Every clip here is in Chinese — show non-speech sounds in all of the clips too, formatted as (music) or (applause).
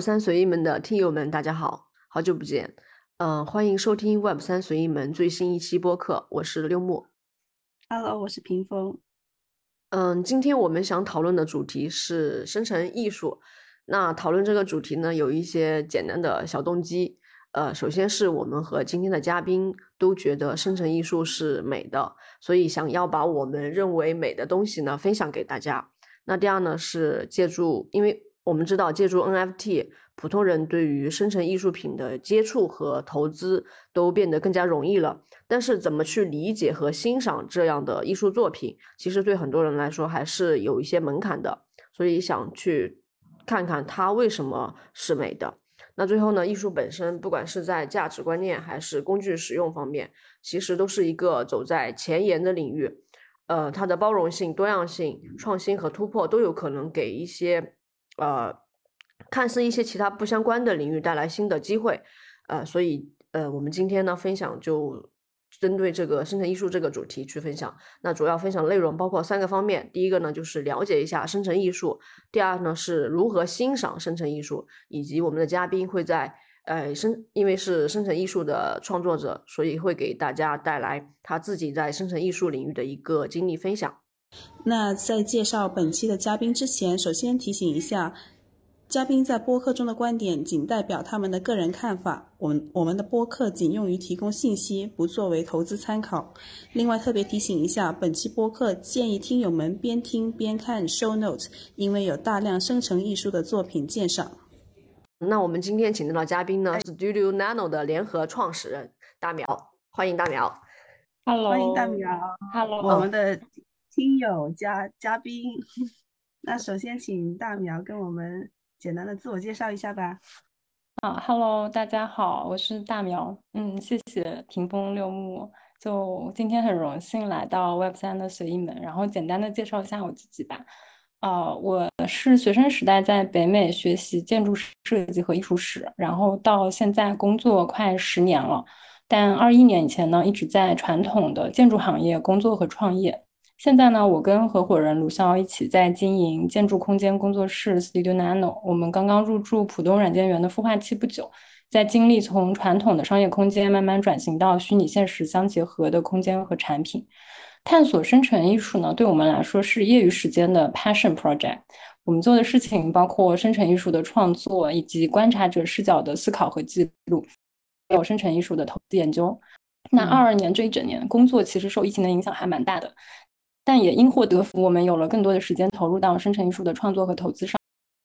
三随意门的听友们，大家好，好久不见。嗯，欢迎收听 Web 三随意门最新一期播客，我是六木。Hello，我是屏风。嗯，今天我们想讨论的主题是生成艺术。那讨论这个主题呢，有一些简单的小动机。呃，首先是我们和今天的嘉宾都觉得生成艺术是美的，所以想要把我们认为美的东西呢分享给大家。那第二呢是借助，因为我们知道借助 NFT，普通人对于生成艺术品的接触和投资都变得更加容易了。但是怎么去理解和欣赏这样的艺术作品，其实对很多人来说还是有一些门槛的。所以想去看看它为什么是美的。那最后呢，艺术本身，不管是在价值观念还是工具使用方面，其实都是一个走在前沿的领域。呃，它的包容性、多样性、创新和突破都有可能给一些呃看似一些其他不相关的领域带来新的机会。呃，所以呃，我们今天呢分享就。针对这个生成艺术这个主题去分享，那主要分享内容包括三个方面。第一个呢，就是了解一下生成艺术；第二呢，是如何欣赏生成艺术，以及我们的嘉宾会在呃生，因为是生成艺术的创作者，所以会给大家带来他自己在生成艺术领域的一个经历分享。那在介绍本期的嘉宾之前，首先提醒一下。嘉宾在播客中的观点仅代表他们的个人看法，我们我们的播客仅用于提供信息，不作为投资参考。另外，特别提醒一下，本期播客建议听友们边听边看 show notes，因为有大量生成艺术的作品鉴赏。那我们今天请到的嘉宾呢，是 Studio Nano 的联合创始人大苗，欢迎大苗。Hello，欢迎大苗。Hello，我们的听友嘉嘉宾。那首先请大苗跟我们。简单的自我介绍一下吧。啊，Hello，大家好，我是大苗。嗯，谢谢屏风六木。就今天很荣幸来到 Web 三的随意门，然后简单的介绍一下我自己吧。啊，我是学生时代在北美学习建筑设计和艺术史，然后到现在工作快十年了。但二一年以前呢，一直在传统的建筑行业工作和创业。现在呢，我跟合伙人卢潇一起在经营建筑空间工作室 Studio Nano。我们刚刚入驻浦东软件园的孵化器不久，在经历从传统的商业空间慢慢转型到虚拟现实相结合的空间和产品。探索生成艺术呢，对我们来说是业余时间的 passion project。我们做的事情包括生成艺术的创作，以及观察者视角的思考和记录，还有生成艺术的投资研究。那二二年这一整年工作其实受疫情的影响还蛮大的。但也因祸得福，我们有了更多的时间投入到生成艺术的创作和投资上，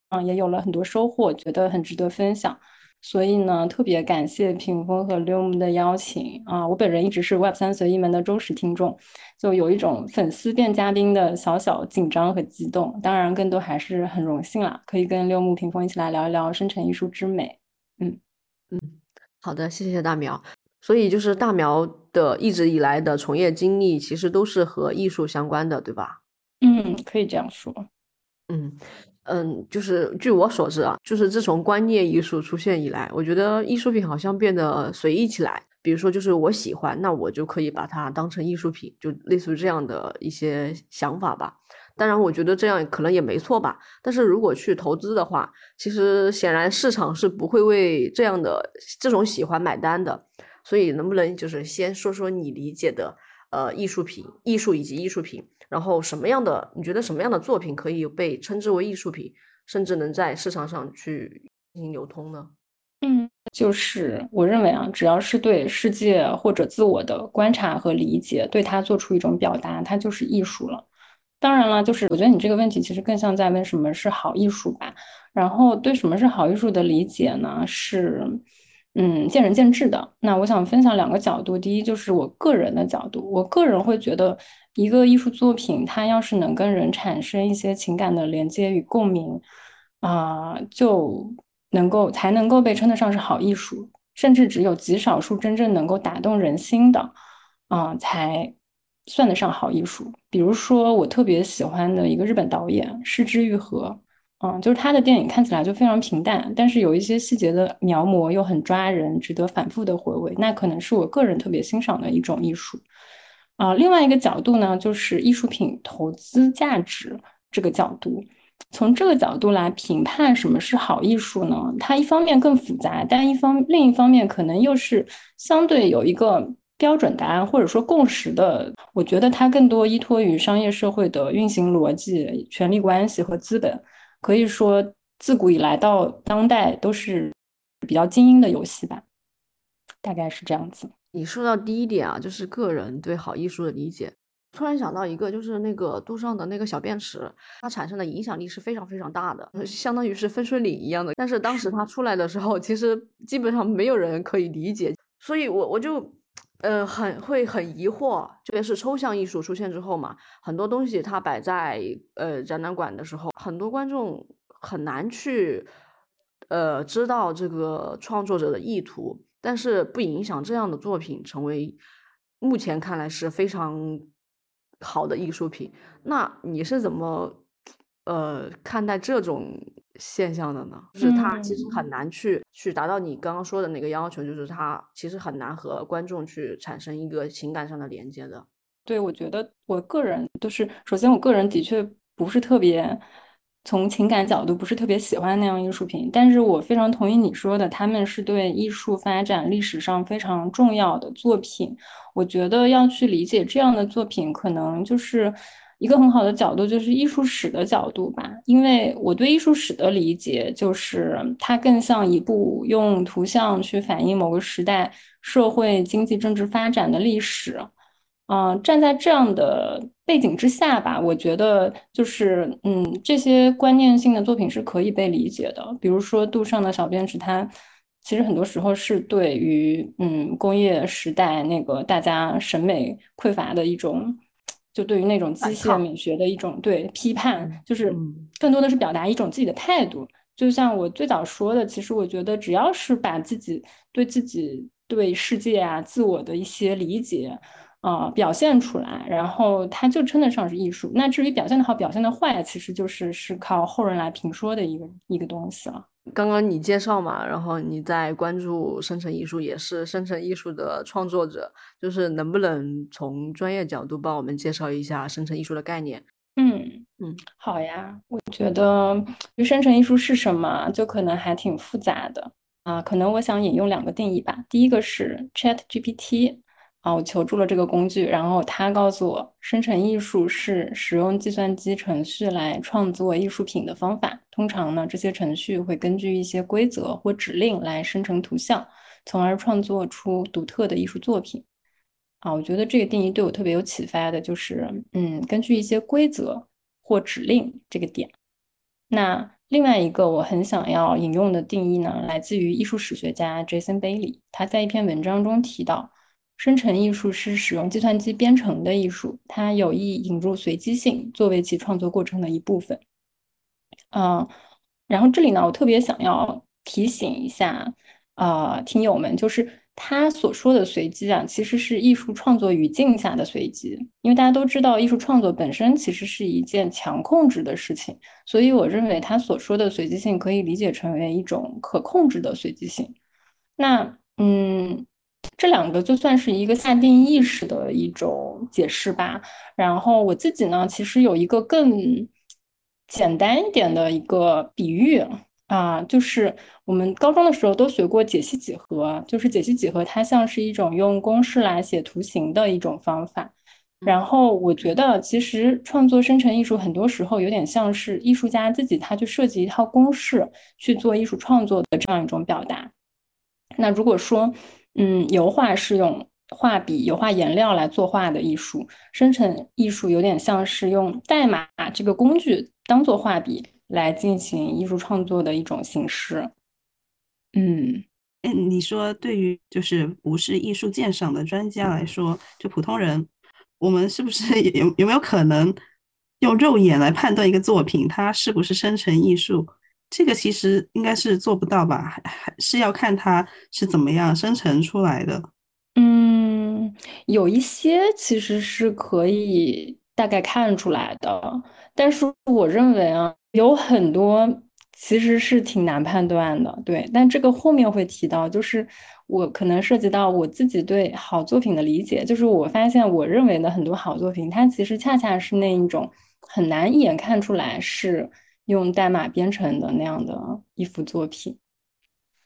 啊，也有了很多收获，觉得很值得分享。所以呢，特别感谢屏风和六木的邀请啊！我本人一直是 Web 三随意门的忠实听众，就有一种粉丝变嘉宾的小小紧张和激动。当然，更多还是很荣幸啦，可以跟六木屏风一起来聊一聊生成艺术之美。嗯嗯，好的，谢谢大苗。所以就是大苗的一直以来的从业经历，其实都是和艺术相关的，对吧？嗯，可以这样说。嗯嗯，就是据我所知啊，就是自从观念艺术出现以来，我觉得艺术品好像变得随意起来。比如说，就是我喜欢，那我就可以把它当成艺术品，就类似于这样的一些想法吧。当然，我觉得这样可能也没错吧。但是如果去投资的话，其实显然市场是不会为这样的这种喜欢买单的。所以，能不能就是先说说你理解的呃艺术品、艺术以及艺术品，然后什么样的你觉得什么样的作品可以被称之为艺术品，甚至能在市场上去进行流通呢？嗯，就是我认为啊，只要是对世界或者自我的观察和理解，对它做出一种表达，它就是艺术了。当然了，就是我觉得你这个问题其实更像在问什么是好艺术吧。然后对什么是好艺术的理解呢？是。嗯，见仁见智的。那我想分享两个角度。第一，就是我个人的角度。我个人会觉得，一个艺术作品，它要是能跟人产生一些情感的连接与共鸣，啊，就能够才能够被称得上是好艺术。甚至只有极少数真正能够打动人心的，啊，才算得上好艺术。比如说，我特别喜欢的一个日本导演失之愈合。嗯，就是他的电影看起来就非常平淡，但是有一些细节的描摹又很抓人，值得反复的回味。那可能是我个人特别欣赏的一种艺术。啊，另外一个角度呢，就是艺术品投资价值这个角度。从这个角度来评判什么是好艺术呢？它一方面更复杂，但一方另一方面可能又是相对有一个标准答案或者说共识的。我觉得它更多依托于商业社会的运行逻辑、权力关系和资本。可以说，自古以来到当代都是比较精英的游戏吧，大概是这样子。你说到第一点啊，就是个人对好艺术的理解。突然想到一个，就是那个杜尚的那个小便池，它产生的影响力是非常非常大的，相当于是分水岭一样的。但是当时它出来的时候，其实基本上没有人可以理解，所以我我就，呃，很会很疑惑。特别是抽象艺术出现之后嘛，很多东西它摆在呃展览馆的时候，很多观众很难去，呃，知道这个创作者的意图，但是不影响这样的作品成为目前看来是非常。好的艺术品，那你是怎么呃看待这种现象的呢？就是他其实很难去去达到你刚刚说的那个要求，就是他其实很难和观众去产生一个情感上的连接的。对，我觉得我个人就是，首先我个人的确不是特别。从情感角度不是特别喜欢那样艺术品，但是我非常同意你说的，他们是对艺术发展历史上非常重要的作品。我觉得要去理解这样的作品，可能就是一个很好的角度，就是艺术史的角度吧。因为我对艺术史的理解，就是它更像一部用图像去反映某个时代社会、经济、政治发展的历史。嗯，站在这样的背景之下吧，我觉得就是，嗯，这些观念性的作品是可以被理解的。比如说杜尚的小便池，它其实很多时候是对于，嗯，工业时代那个大家审美匮乏的一种，就对于那种机械美学的一种对批判，就是更多的是表达一种自己的态度。就像我最早说的，其实我觉得只要是把自己对自己、对世界啊、自我的一些理解。啊，表现出来，然后它就称得上是艺术。那至于表现的好，表现的坏，其实就是是靠后人来评说的一个一个东西了。刚刚你介绍嘛，然后你在关注生成艺术，也是生成艺术的创作者，就是能不能从专业角度帮我们介绍一下生成艺术的概念？嗯嗯，好呀。我觉得生成艺术是什么，就可能还挺复杂的啊。可能我想引用两个定义吧。第一个是 Chat GPT。啊，我求助了这个工具，然后他告诉我，生成艺术是使用计算机程序来创作艺术品的方法。通常呢，这些程序会根据一些规则或指令来生成图像，从而创作出独特的艺术作品。啊，我觉得这个定义对我特别有启发的，就是嗯，根据一些规则或指令这个点。那另外一个我很想要引用的定义呢，来自于艺术史学家 Jason Bailey，他在一篇文章中提到。生成艺术是使用计算机编程的艺术，它有意引入随机性作为其创作过程的一部分。嗯，然后这里呢，我特别想要提醒一下，呃，听友们，就是他所说的随机啊，其实是艺术创作语境下的随机。因为大家都知道，艺术创作本身其实是一件强控制的事情，所以我认为他所说的随机性可以理解成为一种可控制的随机性。那，嗯。这两个就算是一个下定意识的一种解释吧。然后我自己呢，其实有一个更简单一点的一个比喻啊，就是我们高中的时候都学过解析几何，就是解析几何它像是一种用公式来写图形的一种方法。然后我觉得，其实创作生成艺术很多时候有点像是艺术家自己他去设计一套公式去做艺术创作的这样一种表达。那如果说，嗯，油画是用画笔、油画颜料来作画的艺术，生成艺术有点像是用代码这个工具当做画笔来进行艺术创作的一种形式。嗯，嗯，你说对于就是不是艺术鉴赏的专家来说，就普通人，我们是不是有有没有可能用肉眼来判断一个作品它是不是生成艺术？这个其实应该是做不到吧，还还是要看它是怎么样生成出来的。嗯，有一些其实是可以大概看出来的，但是我认为啊，有很多其实是挺难判断的。对，但这个后面会提到，就是我可能涉及到我自己对好作品的理解，就是我发现我认为的很多好作品，它其实恰恰是那一种很难一眼看出来是。用代码编程的那样的一幅作品。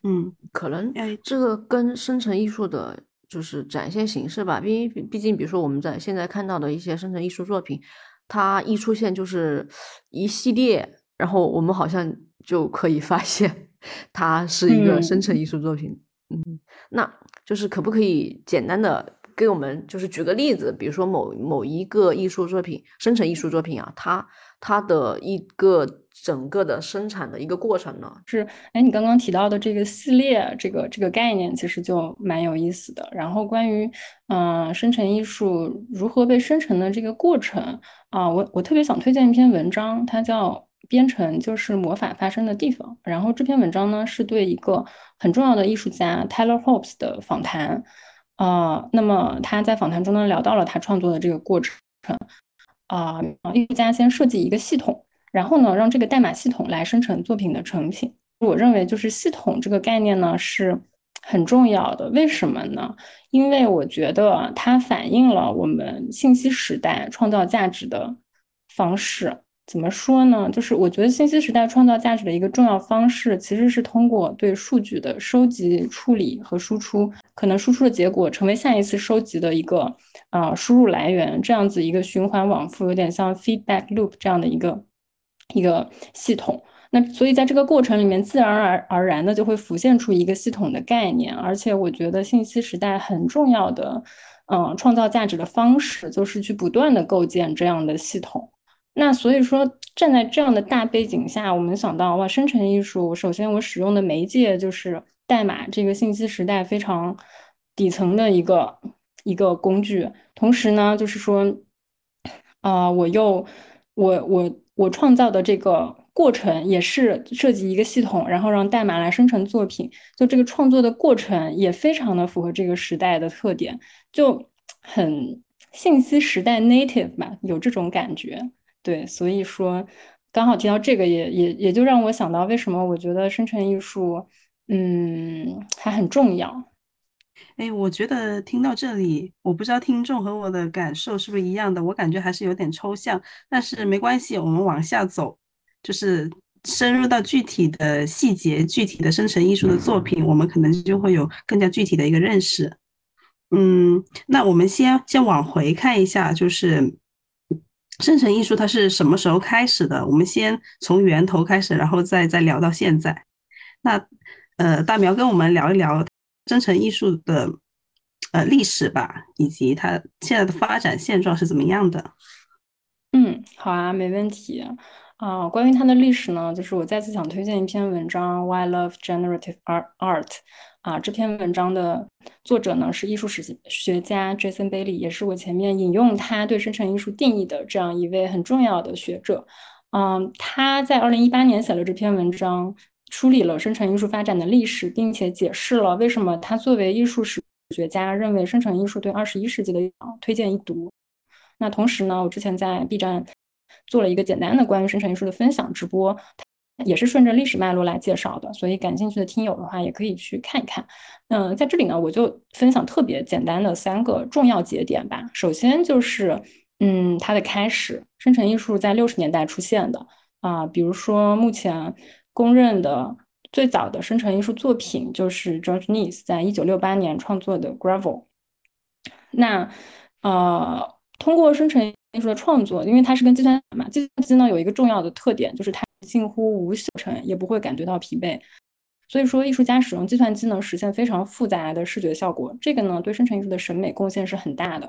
嗯，可能这个跟生成艺术的就是展现形式吧，毕毕竟，比如说我们在现在看到的一些生成艺术作品，它一出现就是一系列，然后我们好像就可以发现它是一个生成艺术作品。嗯，那就是可不可以简单的给我们就是举个例子，比如说某某一个艺术作品，生成艺术作品啊，它它的一个。整个的生产的一个过程呢，是哎，你刚刚提到的这个系列，这个这个概念其实就蛮有意思的。然后关于嗯，生成艺术如何被生成的这个过程啊，我我特别想推荐一篇文章，它叫《编程就是魔法发生的地方》。然后这篇文章呢，是对一个很重要的艺术家 Taylor Hobbs 的访谈啊。那么他在访谈中呢，聊到了他创作的这个过程啊，艺术家先设计一个系统。然后呢，让这个代码系统来生成作品的成品。我认为就是系统这个概念呢是很重要的。为什么呢？因为我觉得它反映了我们信息时代创造价值的方式。怎么说呢？就是我觉得信息时代创造价值的一个重要方式，其实是通过对数据的收集、处理和输出，可能输出的结果成为下一次收集的一个啊输入来源，这样子一个循环往复，有点像 feedback loop 这样的一个。一个系统，那所以在这个过程里面，自然而而然的就会浮现出一个系统的概念。而且我觉得信息时代很重要的，嗯，创造价值的方式就是去不断的构建这样的系统。那所以说，站在这样的大背景下，我们想到哇，生成艺术，首先我使用的媒介就是代码，这个信息时代非常底层的一个一个工具。同时呢，就是说，啊，我又我我。我创造的这个过程也是设计一个系统，然后让代码来生成作品。就这个创作的过程也非常的符合这个时代的特点，就很信息时代 native 吧，有这种感觉。对，所以说刚好提到这个，也也也就让我想到为什么我觉得生成艺术，嗯，还很重要。哎，我觉得听到这里，我不知道听众和我的感受是不是一样的。我感觉还是有点抽象，但是没关系，我们往下走，就是深入到具体的细节、具体的生成艺术的作品，我们可能就会有更加具体的一个认识。嗯，那我们先先往回看一下，就是生成艺术它是什么时候开始的？我们先从源头开始，然后再再聊到现在。那呃，大苗跟我们聊一聊。生成艺术的呃历史吧，以及它现在的发展现状是怎么样的？嗯，好啊，没问题啊。关于它的历史呢，就是我再次想推荐一篇文章《Why Love Generative Art》啊。这篇文章的作者呢是艺术史学家 Jason Bailey，也是我前面引用他对生成艺术定义的这样一位很重要的学者。嗯，他在二零一八年写了这篇文章。梳理了生成艺术发展的历史，并且解释了为什么他作为艺术史学家认为生成艺术对二十一世纪的推荐一读。那同时呢，我之前在 B 站做了一个简单的关于生成艺术的分享直播，也是顺着历史脉络来介绍的，所以感兴趣的听友的话也可以去看一看。嗯，在这里呢，我就分享特别简单的三个重要节点吧。首先就是，嗯，它的开始，生成艺术在六十年代出现的啊，比如说目前。公认的最早的生成艺术作品就是 George Nice 在一九六八年创作的 Gravel。那呃，通过生成艺术的创作，因为它是跟计算机嘛，计算机呢有一个重要的特点，就是它近乎无休程，也不会感觉到疲惫。所以说，艺术家使用计算机能实现非常复杂的视觉效果，这个呢对生成艺术的审美贡献是很大的。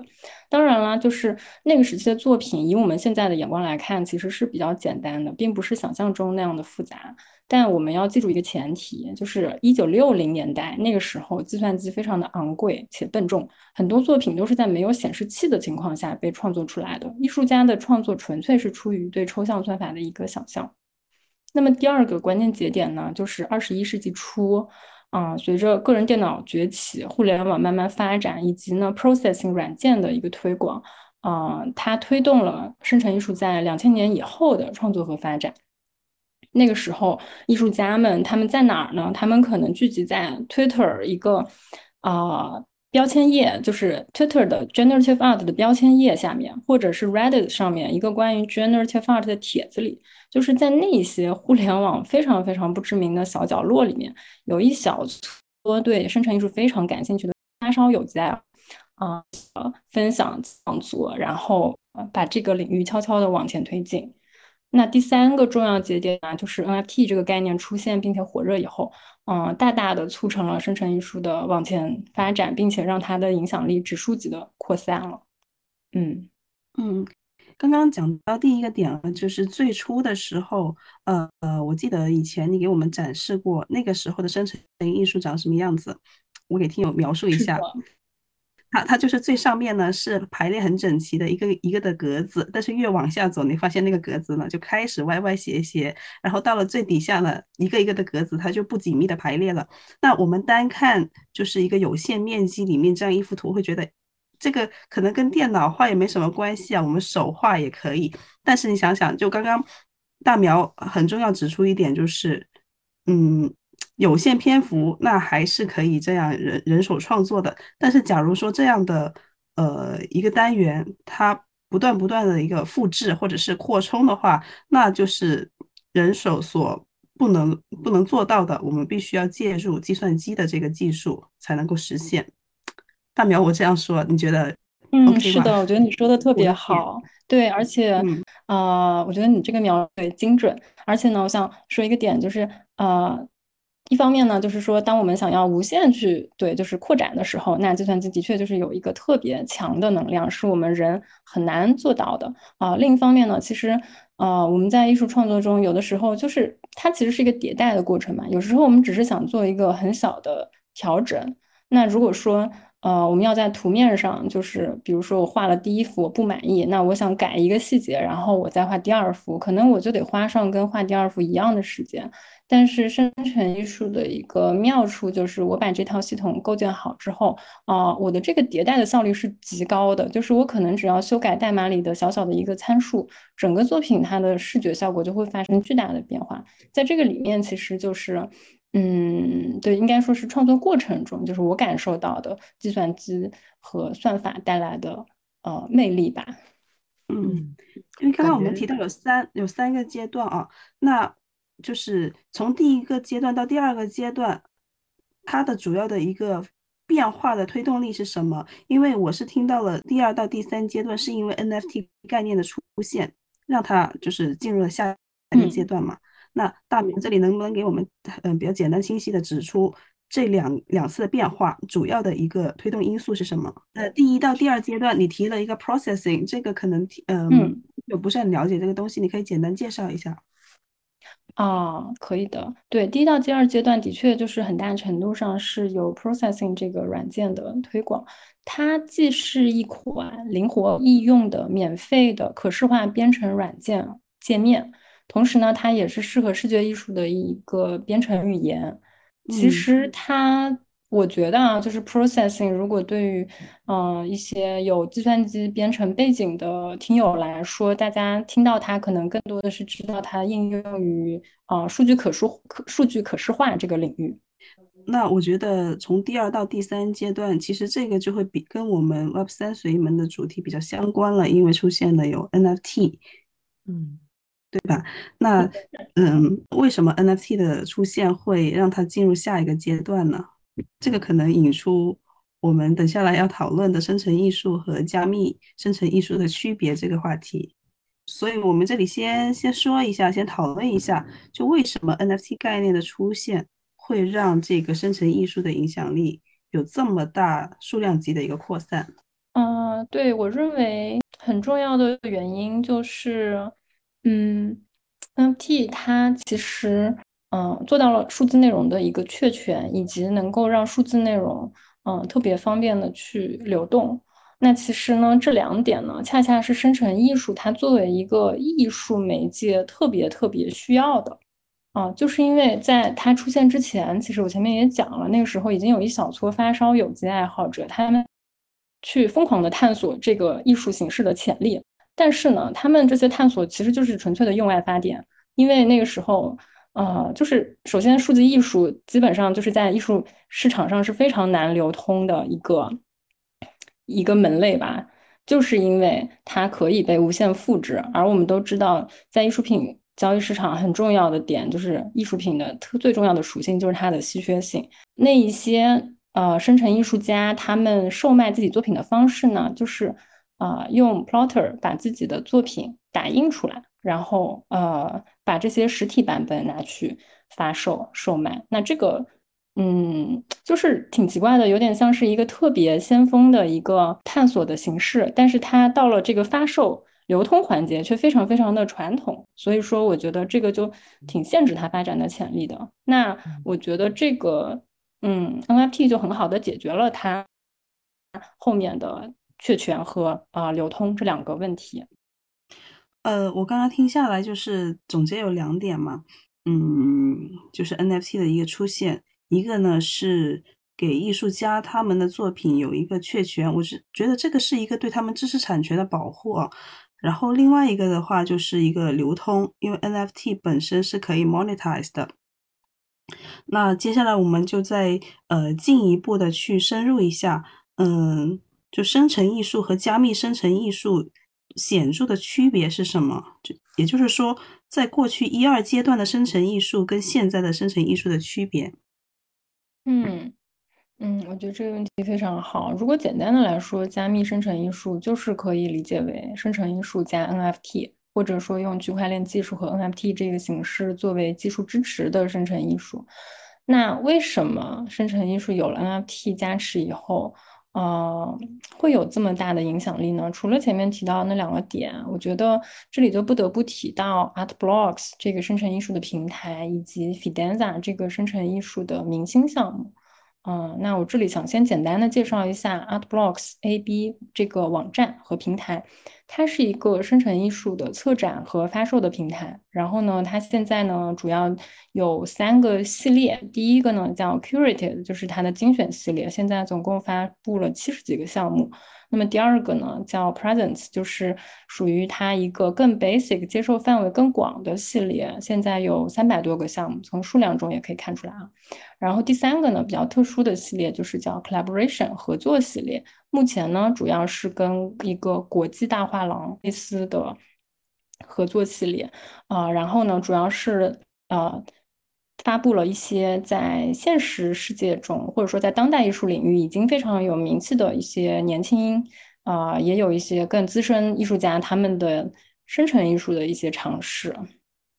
当然啦，就是那个时期的作品，以我们现在的眼光来看，其实是比较简单的，并不是想象中那样的复杂。但我们要记住一个前提，就是一九六零年代那个时候，计算机非常的昂贵且笨重，很多作品都是在没有显示器的情况下被创作出来的。艺术家的创作纯粹是出于对抽象算法的一个想象。那么第二个关键节点呢，就是二十一世纪初，啊，随着个人电脑崛起、互联网慢慢发展，以及呢 processing 软件的一个推广，啊，它推动了生成艺术在两千年以后的创作和发展。那个时候，艺术家们他们在哪儿呢？他们可能聚集在 Twitter 一个啊标签页，就是 Twitter 的 Generative Art 的标签页下面，或者是 Reddit 上面一个关于 Generative Art 的帖子里，就是在那些互联网非常非常不知名的小角落里面，有一小撮对生成艺术非常感兴趣的发烧友在啊分享创作，然后把这个领域悄悄的往前推进。那第三个重要节点呢，就是 NFT 这个概念出现并且火热以后，嗯，大大的促成了生成艺术的往前发展，并且让它的影响力指数级的扩散了。嗯嗯，刚刚讲到第一个点了，就是最初的时候，呃呃，我记得以前你给我们展示过那个时候的生成艺术长什么样子，我给听友描述一下。它它就是最上面呢是排列很整齐的一个一个的格子，但是越往下走，你发现那个格子呢就开始歪歪斜斜，然后到了最底下呢，一个一个的格子它就不紧密的排列了。那我们单看就是一个有限面积里面这样一幅图，会觉得这个可能跟电脑画也没什么关系啊，我们手画也可以。但是你想想，就刚刚大苗很重要指出一点就是，嗯。有限篇幅，那还是可以这样人人手创作的。但是，假如说这样的呃一个单元，它不断不断的一个复制或者是扩充的话，那就是人手所不能不能做到的。我们必须要借助计算机的这个技术才能够实现。大苗，我这样说，你觉得？嗯，是的，我觉得你说的特别好。对，而且呃，我觉得你这个描对精准。而且呢，我想说一个点，就是呃。一方面呢，就是说，当我们想要无限去对，就是扩展的时候，那计算机的确就是有一个特别强的能量，是我们人很难做到的啊。另一方面呢，其实，呃，我们在艺术创作中，有的时候就是它其实是一个迭代的过程嘛。有时候我们只是想做一个很小的调整。那如果说，呃，我们要在图面上，就是比如说我画了第一幅我不满意，那我想改一个细节，然后我再画第二幅，可能我就得花上跟画第二幅一样的时间。但是生成艺术的一个妙处就是，我把这套系统构建好之后，啊，我的这个迭代的效率是极高的。就是我可能只要修改代码里的小小的一个参数，整个作品它的视觉效果就会发生巨大的变化。在这个里面，其实就是，嗯，对，应该说是创作过程中，就是我感受到的计算机和算法带来的呃魅力吧。嗯，因为刚刚我们提到有三有三个阶段啊，那。就是从第一个阶段到第二个阶段，它的主要的一个变化的推动力是什么？因为我是听到了第二到第三阶段是因为 NFT 概念的出现，让它就是进入了下一个阶段嘛。那大明这里能不能给我们嗯比较简单清晰的指出这两两次的变化主要的一个推动因素是什么？呃，第一到第二阶段你提了一个 processing，这个可能嗯我不是很了解这个东西，你可以简单介绍一下。啊，可以的。对，第一到第二阶段的确就是很大程度上是有 processing 这个软件的推广。它既是一款灵活易用的免费的可视化编程软件界面，同时呢，它也是适合视觉艺术的一个编程语言。其实它。我觉得啊，就是 processing，如果对于嗯一些有计算机编程背景的听友来说，大家听到它可能更多的是知道它应用于啊数据可数可数据可视化这个领域。那我觉得从第二到第三阶段，其实这个就会比跟我们 Web 三随门的主题比较相关了，因为出现了有 NFT，嗯，对吧？那嗯，为什么 NFT 的出现会让它进入下一个阶段呢？这个可能引出我们等下来要讨论的生成艺术和加密生成艺术的区别这个话题，所以我们这里先先说一下，先讨论一下，就为什么 NFT 概念的出现会让这个生成艺术的影响力有这么大数量级的一个扩散？嗯，对我认为很重要的原因就是，嗯，NFT 它其实。嗯，做到了数字内容的一个确权，以及能够让数字内容嗯特别方便的去流动。那其实呢，这两点呢，恰恰是生成艺术它作为一个艺术媒介特别特别需要的。啊，就是因为在它出现之前，其实我前面也讲了，那个时候已经有一小撮发烧有机爱好者，他们去疯狂的探索这个艺术形式的潜力。但是呢，他们这些探索其实就是纯粹的用爱发电，因为那个时候。呃，就是首先数字艺术基本上就是在艺术市场上是非常难流通的一个一个门类吧，就是因为它可以被无限复制，而我们都知道，在艺术品交易市场很重要的点就是艺术品的特最重要的属性就是它的稀缺性。那一些呃生成艺术家他们售卖自己作品的方式呢，就是啊用 plotter 把自己的作品打印出来。然后呃，把这些实体版本拿去发售售卖，那这个嗯，就是挺奇怪的，有点像是一个特别先锋的一个探索的形式，但是它到了这个发售流通环节却非常非常的传统，所以说我觉得这个就挺限制它发展的潜力的。那我觉得这个嗯，NFT 就很好的解决了它后面的确权和啊流通这两个问题。呃，我刚刚听下来就是总结有两点嘛，嗯，就是 NFT 的一个出现，一个呢是给艺术家他们的作品有一个确权，我是觉得这个是一个对他们知识产权的保护，然后另外一个的话就是一个流通，因为 NFT 本身是可以 monetize 的。那接下来我们就再呃进一步的去深入一下，嗯，就生成艺术和加密生成艺术。显著的区别是什么？就也就是说，在过去一二阶段的生成艺术跟现在的生成艺术的区别。嗯嗯，我觉得这个问题非常好。如果简单的来说，加密生成艺术就是可以理解为生成艺术加 NFT，或者说用区块链技术和 NFT 这个形式作为技术支持的生成艺术。那为什么生成艺术有了 NFT 加持以后？呃，会有这么大的影响力呢？除了前面提到那两个点，我觉得这里就不得不提到 Art Blocks 这个生成艺术的平台，以及 Fidenza 这个生成艺术的明星项目。嗯，那我这里想先简单的介绍一下 Art Blocks AB 这个网站和平台。它是一个生成艺术的策展和发售的平台。然后呢，它现在呢主要有三个系列。第一个呢叫 Curated，就是它的精选系列，现在总共发布了七十几个项目。那么第二个呢叫 Presence，就是属于它一个更 basic、接受范围更广的系列，现在有三百多个项目，从数量中也可以看出来啊。然后第三个呢比较特殊的系列就是叫 Collaboration 合作系列。目前呢，主要是跟一个国际大画廊类似的合作系列，啊，然后呢，主要是呃发布了一些在现实世界中或者说在当代艺术领域已经非常有名气的一些年轻啊，也有一些更资深艺术家他们的生成艺术的一些尝试。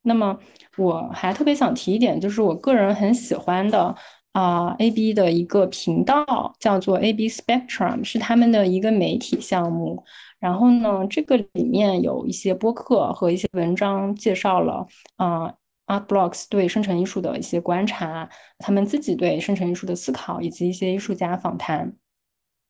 那么我还特别想提一点，就是我个人很喜欢的。啊，A B 的一个频道叫做 A B Spectrum，是他们的一个媒体项目。然后呢，这个里面有一些播客和一些文章介绍了啊，Art Blocks 对生成艺术的一些观察，他们自己对生成艺术的思考，以及一些艺术家访谈。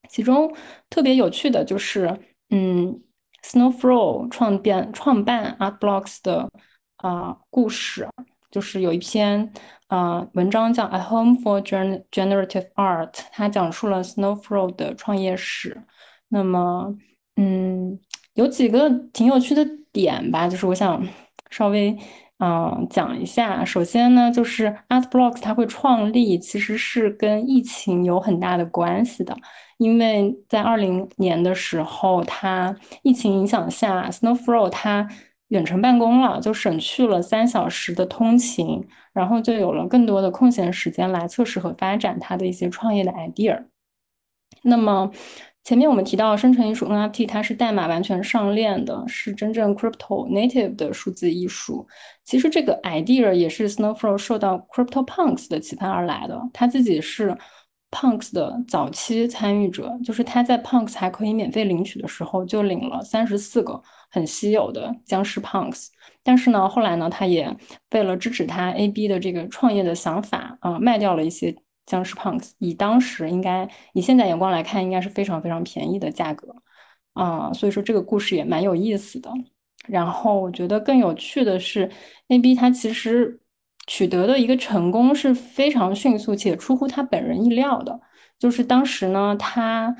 其中特别有趣的就是，嗯，Snowflow 创编创办 Art Blocks 的啊故事。就是有一篇啊文章叫《A Home for Generative Art》，它讲述了 Snowflow 的创业史。那么，嗯，有几个挺有趣的点吧，就是我想稍微啊讲一下。首先呢，就是 Art Blocks 它会创立，其实是跟疫情有很大的关系的，因为在二零年的时候，它疫情影响下，Snowflow 它。远程办公了，就省去了三小时的通勤，然后就有了更多的空闲时间来测试和发展他的一些创业的 idea。那么前面我们提到生成艺术 NFT，它是代码完全上链的，是真正 crypto native 的数字艺术。其实这个 idea 也是 Snowflow 受到 crypto punks 的启发而来的，他自己是 punks 的早期参与者，就是他在 punks 还可以免费领取的时候就领了三十四个。很稀有的僵尸 punks，但是呢，后来呢，他也为了支持他 AB 的这个创业的想法啊，卖掉了一些僵尸 punks，以当时应该以现在眼光来看，应该是非常非常便宜的价格啊，所以说这个故事也蛮有意思的。然后我觉得更有趣的是，AB 他其实取得的一个成功是非常迅速且出乎他本人意料的，就是当时呢，他。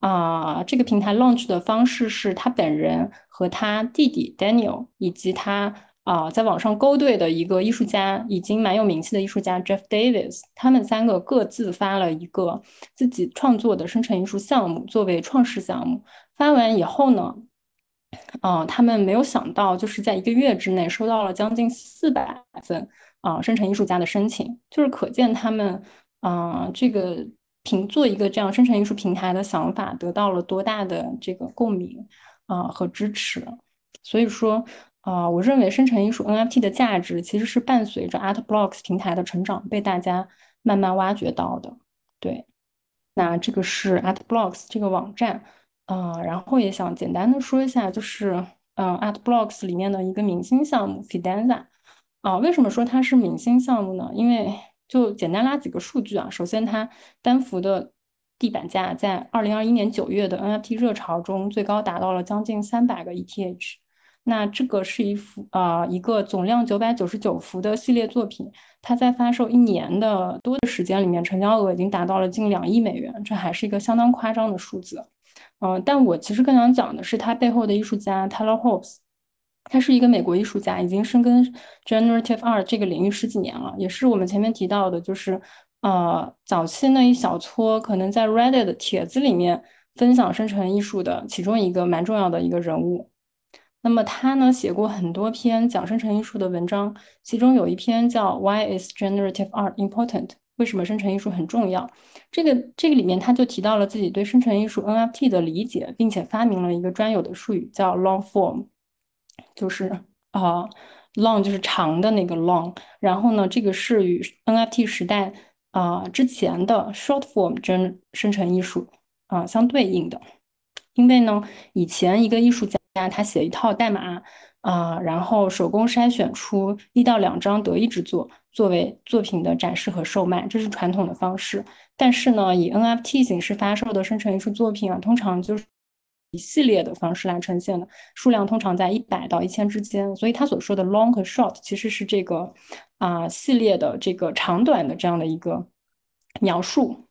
啊，这个平台 launch 的方式是他本人和他弟弟 Daniel 以及他啊，在网上勾兑的一个艺术家，已经蛮有名气的艺术家 Jeff Davis，他们三个各自发了一个自己创作的生成艺术项目作为创始项目。发完以后呢，啊，他们没有想到，就是在一个月之内收到了将近四百份啊生成艺术家的申请，就是可见他们啊这个平做一个这样生成艺术平台的想法得到了多大的这个共鸣啊和支持。所以说。啊，我认为生成艺术 NFT 的价值其实是伴随着 Art Blocks 平台的成长被大家慢慢挖掘到的。对，那这个是 Art Blocks 这个网站，啊，然后也想简单的说一下，就是嗯，Art Blocks 里面的一个明星项目 Fidanza 啊，为什么说它是明星项目呢？因为就简单拉几个数据啊，首先它单幅的地板价在二零二一年九月的 NFT 热潮中最高达到了将近三百个 ETH。那这个是一幅啊，一个总量九百九十九幅的系列作品，它在发售一年的多的时间里面，成交额已经达到了近两亿美元，这还是一个相当夸张的数字。嗯，但我其实更想讲的是它背后的艺术家 Taylor Hobbs，他是一个美国艺术家，已经深耕 generative art 这个领域十几年了，也是我们前面提到的，就是呃早期那一小撮可能在 Reddit 的帖子里面分享生成艺术的其中一个蛮重要的一个人物。那么他呢写过很多篇讲生成艺术的文章，其中有一篇叫 Why is generative art important？为什么生成艺术很重要？这个这个里面他就提到了自己对生成艺术 NFT 的理解，并且发明了一个专有的术语叫 long form，就是啊 long 就是长的那个 long，然后呢这个是与 NFT 时代啊之前的 short form 真生成艺术啊相对应的，因为呢以前一个艺术家。他写一套代码啊，然后手工筛选出一到两张得意之作作为作品的展示和售卖，这是传统的方式。但是呢，以 NFT 形式发售的生成艺术作品啊，通常就是一系列的方式来呈现的，数量通常在一百到一千之间。所以他所说的 long 和 short 其实是这个啊系列的这个长短的这样的一个描述。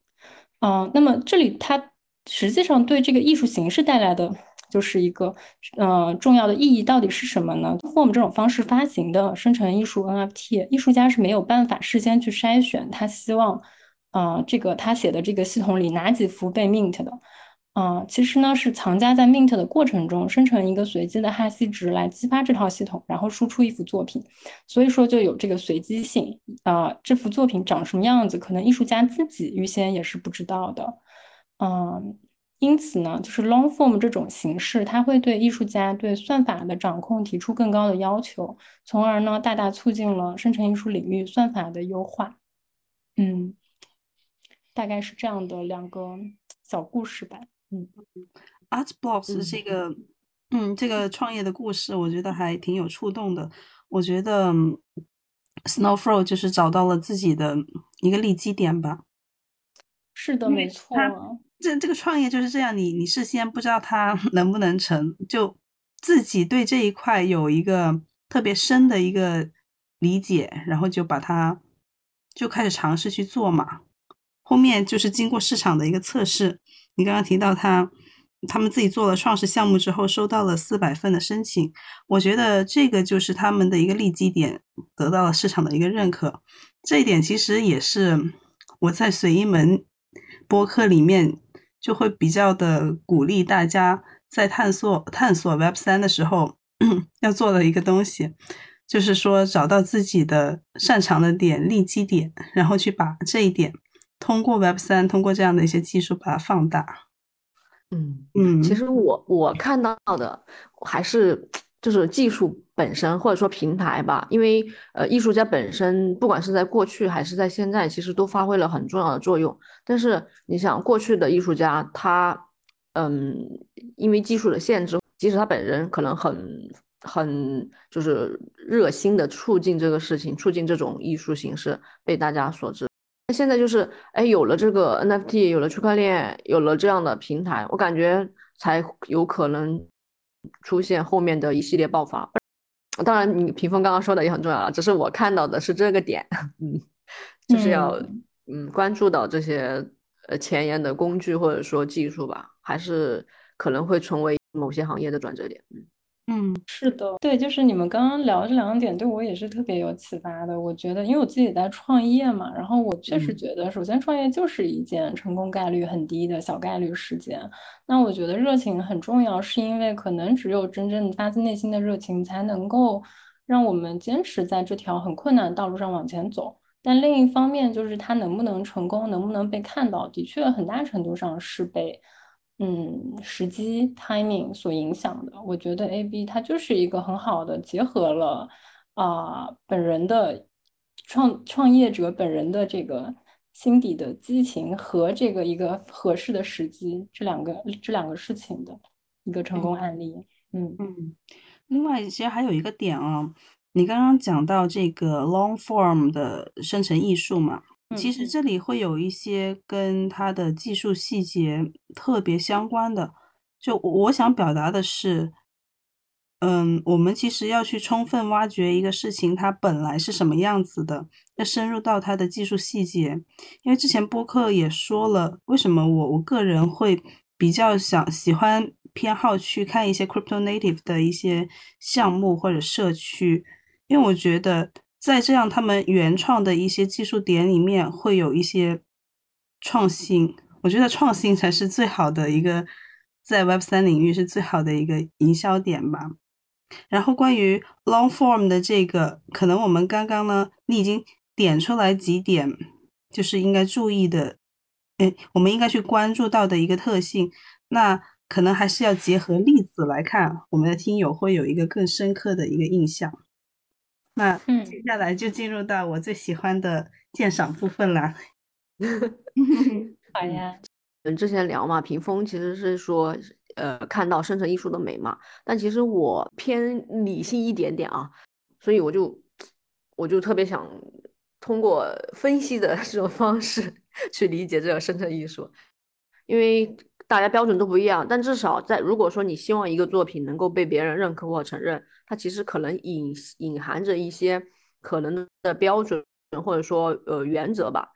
嗯，那么这里它实际上对这个艺术形式带来的。就是一个，呃，重要的意义到底是什么呢通过我们这种方式发行的生成艺术 NFT，艺术家是没有办法事先去筛选他希望，呃，这个他写的这个系统里哪几幅被 mint 的，啊，其实呢是藏家在 mint 的过程中生成一个随机的哈希值来激发这套系统，然后输出一幅作品，所以说就有这个随机性，啊，这幅作品长什么样子，可能艺术家自己预先也是不知道的，嗯。因此呢，就是 long form 这种形式，它会对艺术家对算法的掌控提出更高的要求，从而呢，大大促进了生成艺术领域算法的优化。嗯，大概是这样的两个小故事吧。嗯，Art Blocks 这个，嗯，这个创业的故事，我觉得还挺有触动的。我觉得 Snowflow 就是找到了自己的一个利基点吧。是的，没错。这这个创业就是这样，你你事先不知道它 (laughs) 能不能成就，自己对这一块有一个特别深的一个理解，然后就把它就开始尝试去做嘛。后面就是经过市场的一个测试，你刚刚提到他他们自己做了创始项目之后，收到了四百份的申请，我觉得这个就是他们的一个利基点，得到了市场的一个认可。这一点其实也是我在随意门播客里面。就会比较的鼓励大家在探索探索 Web 三的时候 (clears throat) 要做的一个东西，就是说找到自己的擅长的点、利基点，然后去把这一点通过 Web 三，通过这样的一些技术把它放大。嗯嗯，其实我我看到的还是。就是技术本身，或者说平台吧，因为呃，艺术家本身，不管是在过去还是在现在，其实都发挥了很重要的作用。但是你想，过去的艺术家，他嗯，因为技术的限制，即使他本人可能很很就是热心的促进这个事情，促进这种艺术形式被大家所知。那现在就是，哎，有了这个 NFT，有了区块链，有了这样的平台，我感觉才有可能。出现后面的一系列爆发，当然你屏风刚刚说的也很重要了，只是我看到的是这个点，(laughs) 嗯，就是要嗯关注到这些呃前沿的工具或者说技术吧，还是可能会成为某些行业的转折点，嗯嗯，是的，对，就是你们刚刚聊这两点，对我也是特别有启发的。我觉得，因为我自己在创业嘛，然后我确实觉得，首先创业就是一件成功概率很低的小概率事件。那我觉得热情很重要，是因为可能只有真正发自内心的热情，才能够让我们坚持在这条很困难的道路上往前走。但另一方面，就是它能不能成功，能不能被看到，的确很大程度上是被。嗯，时机 timing 所影响的，我觉得 A B 它就是一个很好的结合了啊本人的创创业者本人的这个心底的激情和这个一个合适的时机这两个这两个事情的一个成功案例。嗯嗯，另外其实还有一个点啊，你刚刚讲到这个 long form 的生成艺术嘛。其实这里会有一些跟它的技术细节特别相关的，就我想表达的是，嗯，我们其实要去充分挖掘一个事情它本来是什么样子的，要深入到它的技术细节。因为之前播客也说了，为什么我我个人会比较想喜欢偏好去看一些 crypto native 的一些项目或者社区，因为我觉得。在这样他们原创的一些技术点里面，会有一些创新。我觉得创新才是最好的一个，在 Web 三领域是最好的一个营销点吧。然后关于 Long Form 的这个，可能我们刚刚呢，你已经点出来几点，就是应该注意的，哎，我们应该去关注到的一个特性。那可能还是要结合例子来看，我们的听友会有一个更深刻的一个印象。那接下来就进入到我最喜欢的鉴赏部分了。(laughs) 好呀，嗯，之前聊嘛，屏风其实是说，呃，看到生成艺术的美嘛。但其实我偏理性一点点啊，所以我就我就特别想通过分析的这种方式去理解这个生成艺术，因为。大家标准都不一样，但至少在如果说你希望一个作品能够被别人认可或承认，它其实可能隐隐含着一些可能的标准或者说呃原则吧。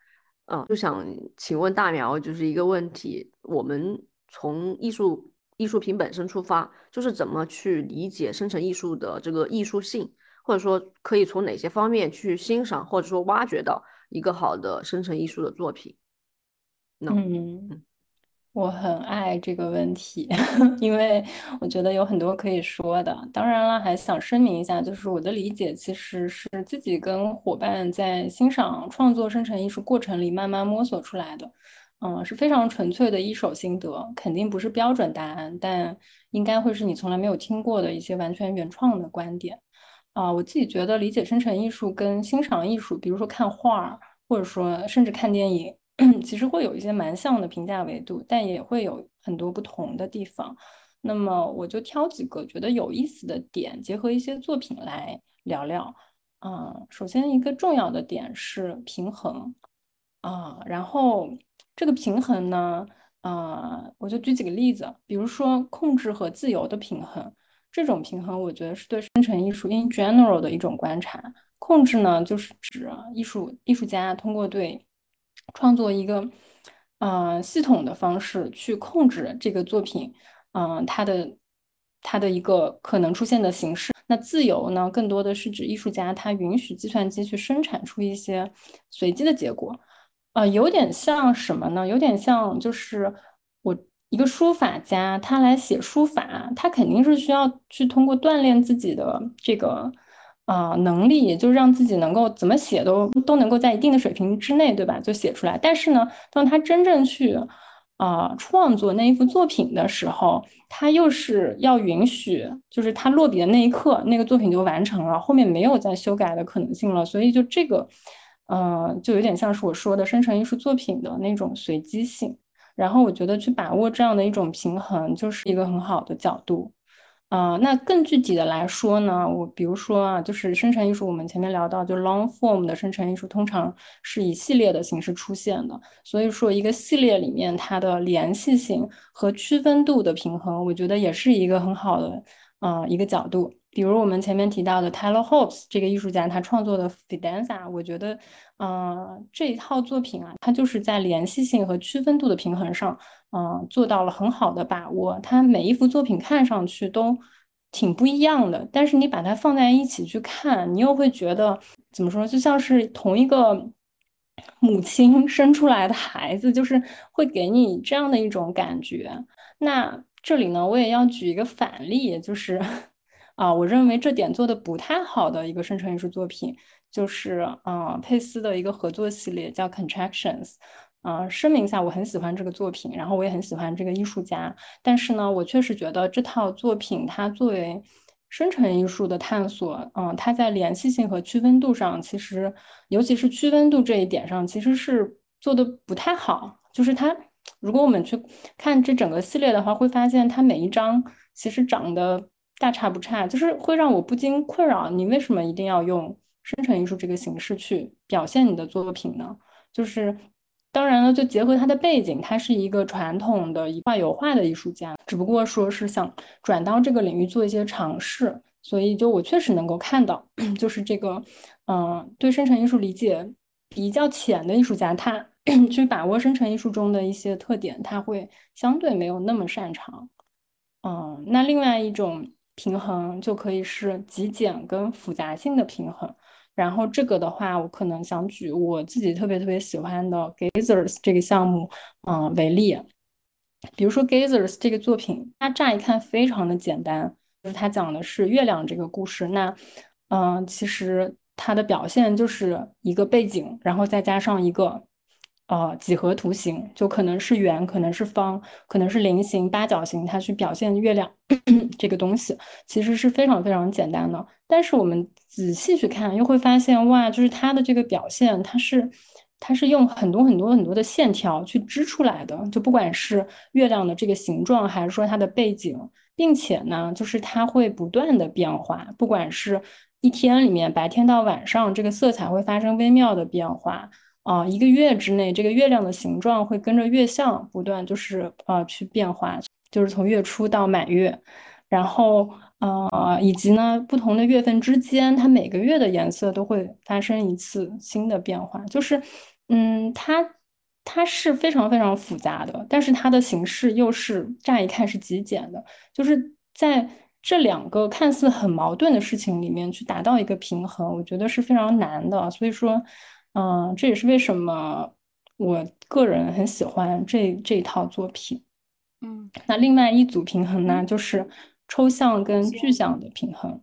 嗯，就想请问大苗就是一个问题：我们从艺术艺术品本身出发，就是怎么去理解生成艺术的这个艺术性，或者说可以从哪些方面去欣赏或者说挖掘到一个好的生成艺术的作品？嗯。我很爱这个问题，(laughs) 因为我觉得有很多可以说的。当然了，还想声明一下，就是我的理解其实是自己跟伙伴在欣赏创作生成艺术过程里慢慢摸索出来的，嗯，是非常纯粹的一手心得，肯定不是标准答案，但应该会是你从来没有听过的一些完全原创的观点。啊，我自己觉得理解生成艺术跟欣赏艺术，比如说看画，或者说甚至看电影。其实会有一些蛮像的评价维度，但也会有很多不同的地方。那么我就挑几个觉得有意思的点，结合一些作品来聊聊。嗯，首先一个重要的点是平衡啊，然后这个平衡呢，啊，我就举几个例子，比如说控制和自由的平衡。这种平衡，我觉得是对生成艺术 in general 的一种观察。控制呢，就是指艺术艺术家通过对创作一个，嗯，系统的方式去控制这个作品，嗯，它的它的一个可能出现的形式。那自由呢，更多的是指艺术家他允许计算机去生产出一些随机的结果，呃，有点像什么呢？有点像就是我一个书法家，他来写书法，他肯定是需要去通过锻炼自己的这个。啊，能力就是让自己能够怎么写都都能够在一定的水平之内，对吧？就写出来。但是呢，当他真正去啊创作那一幅作品的时候，他又是要允许，就是他落笔的那一刻，那个作品就完成了，后面没有再修改的可能性了。所以就这个，嗯，就有点像是我说的生成艺术作品的那种随机性。然后我觉得去把握这样的一种平衡，就是一个很好的角度。啊，那更具体的来说呢，我比如说啊，就是生成艺术，我们前面聊到，就 long form 的生成艺术通常是以系列的形式出现的，所以说一个系列里面它的联系性和区分度的平衡，我觉得也是一个很好的啊一个角度。比如我们前面提到的 Taylor Hobbs 这个艺术家，他创作的 Fidanza，我觉得，嗯，这一套作品啊，它就是在联系性和区分度的平衡上。嗯，做到了很好的把握。他每一幅作品看上去都挺不一样的。但是你把它放在一起去看，你又会觉得怎么说，就像是同一个母亲 (laughs) 生出来的孩子，就是会给你这样的一种感觉。那这里呢，我也要举一个反例，就是啊，我认为这点做的不太好的一个生成艺术作品，就是啊，佩斯的一个合作系列叫 Contractions。啊，声明一下，我很喜欢这个作品，然后我也很喜欢这个艺术家。但是呢，我确实觉得这套作品它作为生成艺术的探索，嗯，它在联系性和区分度上，其实尤其是区分度这一点上，其实是做的不太好。就是它，如果我们去看这整个系列的话，会发现它每一张其实长得大差不差，就是会让我不禁困扰：你为什么一定要用生成艺术这个形式去表现你的作品呢？就是。当然了，就结合他的背景，他是一个传统的画油画的艺术家，只不过说是想转到这个领域做一些尝试，所以就我确实能够看到，(clears throat) 就是这个，嗯，对生成艺术理解比较浅的艺术家，他 (clears throat) 去把握生成艺术中的一些特点，他会相对没有那么擅长。嗯，那另外一种平衡就可以是极简跟复杂性的平衡。然后这个的话，我可能想举我自己特别特别喜欢的 Gazers 这个项目，嗯为例。比如说 Gazers 这个作品，它乍一看非常的简单，就是它讲的是月亮这个故事。那，嗯，其实它的表现就是一个背景，然后再加上一个。呃，几何图形就可能是圆，可能是方，可能是菱形、八角形，它去表现月亮 (clears throat) 这个东西，其实是非常非常简单的。但是我们仔细去看，又会发现，哇，就是它的这个表现，它是它是用很多很多很多的线条去织出来的。就不管是月亮的这个形状，还是说它的背景，并且呢，就是它会不断的变化，不管是一天里面白天到晚上，这个色彩会发生微妙的变化。啊，一个月之内，这个月亮的形状会跟着月相不断，就是呃去变化，就是从月初到满月，然后呃，以及呢不同的月份之间，它每个月的颜色都会发生一次新的变化，就是嗯，它它是非常非常复杂的，但是它的形式又是乍一看是极简的，就是在这两个看似很矛盾的事情里面去达到一个平衡，我觉得是非常难的，所以说。嗯，这也是为什么我个人很喜欢这这一套作品。嗯，那另外一组平衡呢，就是抽象跟具象的平衡。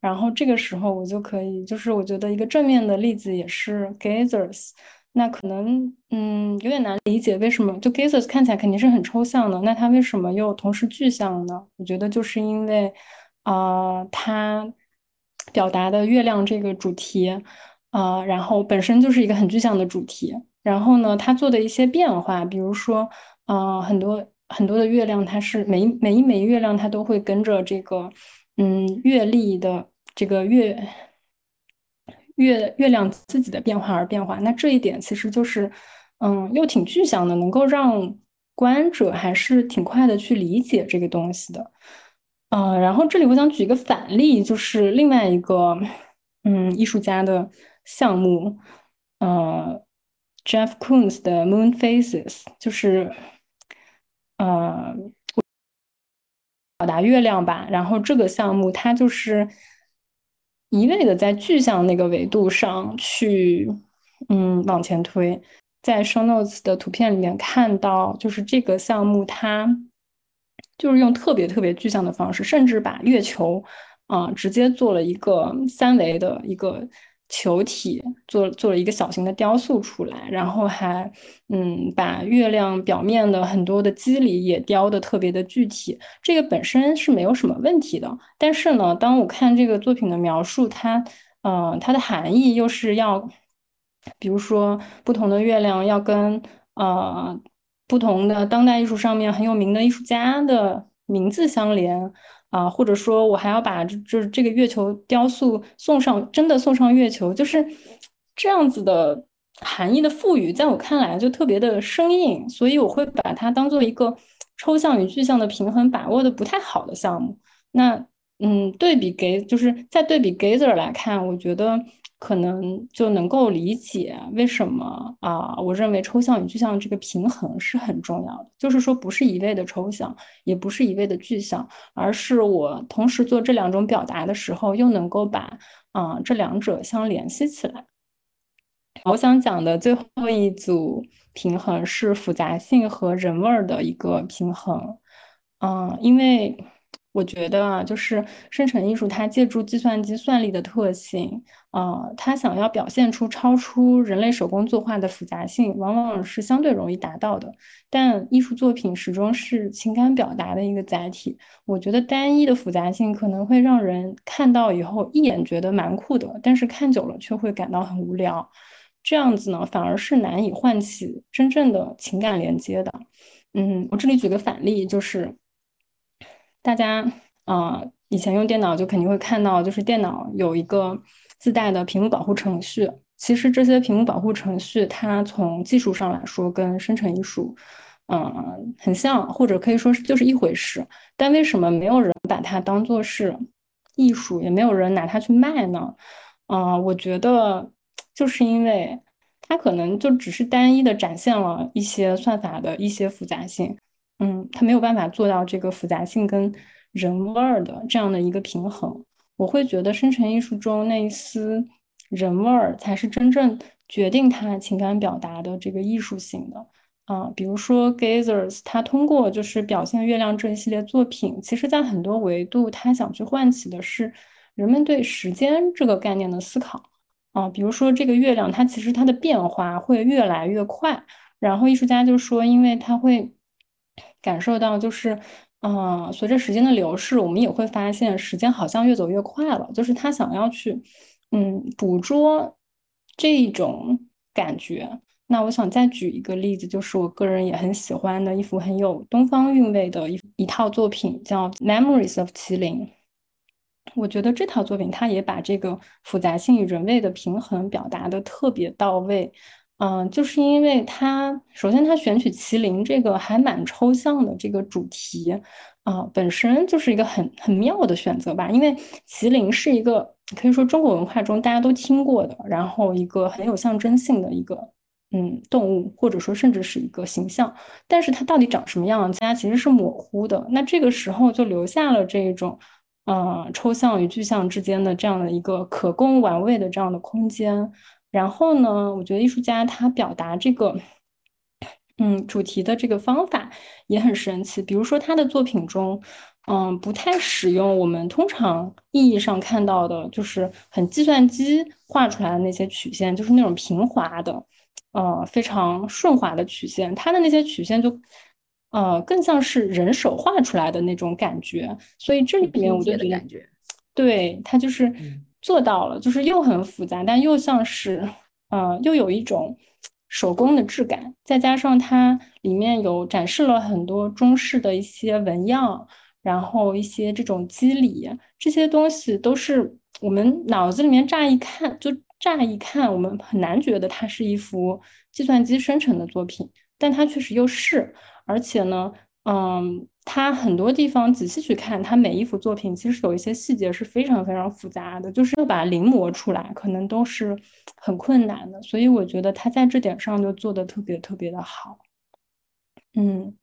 然后这个时候我就可以，就是我觉得一个正面的例子也是 Gazers。那可能嗯有点难理解为什么就 Gazers 看起来肯定是很抽象的，那它为什么又同时具象呢？我觉得就是因为啊，它表达的月亮这个主题。啊，然后本身就是一个很具象的主题，然后呢，它做的一些变化，比如说，啊，很多很多的月亮，它是每每一枚月亮，它都会跟着这个，嗯，月历的这个月月月亮自己的变化而变化。那这一点其实就是，嗯，又挺具象的，能够让观者还是挺快的去理解这个东西的。嗯，然后这里我想举一个反例，就是另外一个，嗯，艺术家的。项目，呃，Jeff Koons 的 Moon Faces 就是，呃，表达月亮吧。然后这个项目它就是一味的在具象那个维度上去，嗯，往前推。在 Show Notes 的图片里面看到，就是这个项目它就是用特别特别具象的方式，甚至把月球啊直接做了一个三维的一个。球体做做了一个小型的雕塑出来，然后还嗯把月亮表面的很多的肌理也雕的特别的具体，这个本身是没有什么问题的。但是呢，当我看这个作品的描述，它呃它的含义又是要，比如说不同的月亮要跟呃不同的当代艺术上面很有名的艺术家的名字相连。啊，或者说我还要把这这这个月球雕塑送上，真的送上月球，就是这样子的含义的赋予，在我看来就特别的生硬，所以我会把它当做一个抽象与具象的平衡把握的不太好的项目。那嗯，对比给就是在对比 Gazer 来看，我觉得可能就能够理解为什么啊，我认为抽象与具象这个平衡是很重要的。就是说，不是一味的抽象，也不是一味的具象，而是我同时做这两种表达的时候，又能够把啊这两者相联系起来。我想讲的最后一组平衡是复杂性和人味儿的一个平衡。嗯，因为。我觉得啊，就是生成艺术，它借助计算机算力的特性，啊，它想要表现出超出人类手工作画的复杂性，往往是相对容易达到的。但艺术作品始终是情感表达的一个载体，我觉得单一的复杂性可能会让人看到以后一眼觉得蛮酷的，但是看久了却会感到很无聊。这样子呢，反而是难以唤起真正的情感连接的。嗯，我这里举个反例，就是。大家啊，以前用电脑就肯定会看到，就是电脑有一个自带的屏幕保护程序。其实这些屏幕保护程序，它从技术上来说跟生成艺术，嗯，很像，或者可以说是就是一回事。但为什么没有人把它当做是艺术，也没有人拿它去卖呢？啊，我觉得就是因为它可能就只是单一的展现了一些算法的一些复杂性。嗯，他没有办法做到这个复杂性跟人味儿的这样的一个平衡。我会觉得生成艺术中那一丝人味儿才是真正决定他情感表达的这个艺术性的啊。比如说 Gazers，他通过就是表现月亮这一系列作品，其实在很多维度，他想去唤起的是人们对时间这个概念的思考啊。比如说这个月亮，它其实它的变化会越来越快，然后艺术家就说，因为它会。感受到就是，嗯，随着时间的流逝，我们也会发现时间好像越走越快了。就是他想要去，嗯，捕捉这种感觉。那我想再举一个例子，就是我个人也很喜欢的一幅很有东方韵味的一一套作品，叫《Memories of 麒麟》。我觉得这套作品它也把这个复杂性与人味的平衡表达的特别到位。嗯，就是因为他首先他选取麒麟这个还蛮抽象的这个主题啊，本身就是一个很很妙的选择吧。因为麒麟是一个可以说中国文化中大家都听过的，然后一个很有象征性的一个嗯动物，或者说甚至是一个形象。但是它到底长什么样，大家其实是模糊的。那这个时候就留下了这种嗯抽象与具象之间的这样的一个可供玩味的这样的空间。然后呢，我觉得艺术家他表达这个，嗯，主题的这个方法也很神奇。比如说他的作品中，嗯，不太使用我们通常意义上看到的，就是很计算机画出来的那些曲线，就是那种平滑的，呃，非常顺滑的曲线。他的那些曲线就，呃，更像是人手画出来的那种感觉。所以这里面我就觉得，对他就是。做到了，就是又很复杂，但又像是，呃，又有一种手工的质感。再加上它里面有展示了很多中式的一些纹样，然后一些这种肌理，这些东西都是我们脑子里面乍一看就乍一看，我们很难觉得它是一幅计算机生成的作品，但它确实又是，而且呢。嗯，他很多地方仔细去看，他每一幅作品其实有一些细节是非常非常复杂的，就是要把临摹出来，可能都是很困难的。所以我觉得他在这点上就做的特别特别的好。嗯，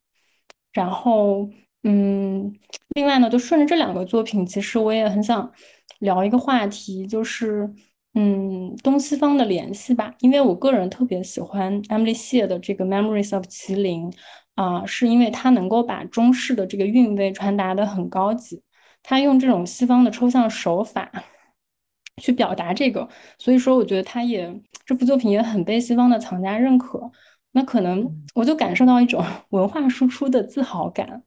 然后嗯，另外呢，就顺着这两个作品，其实我也很想聊一个话题，就是嗯，东西方的联系吧，因为我个人特别喜欢 Emily 谢的这个 Memories of 麒麟。啊，是因为他能够把中式的这个韵味传达的很高级，他用这种西方的抽象手法去表达这个，所以说我觉得他也这部作品也很被西方的藏家认可。那可能我就感受到一种 (laughs) 文化输出的自豪感。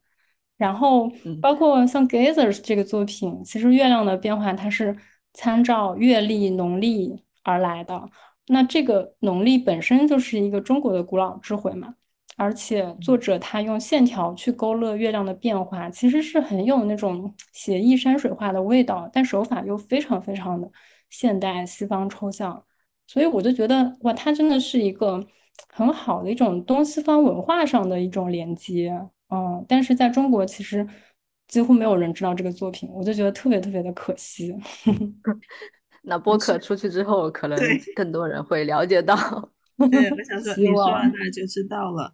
然后包括像 Gazers 这个作品，其实月亮的变化它是参照月历农历而来的。那这个农历本身就是一个中国的古老智慧嘛。而且作者他用线条去勾勒月亮的变化，其实是很有那种写意山水画的味道，但手法又非常非常的现代西方抽象，所以我就觉得哇，它真的是一个很好的一种东西方文化上的一种连接，嗯，但是在中国其实几乎没有人知道这个作品，我就觉得特别特别的可惜。(laughs) 那播客出去之后，可能更多人会了解到。对，我想说，你说完大家就知道了。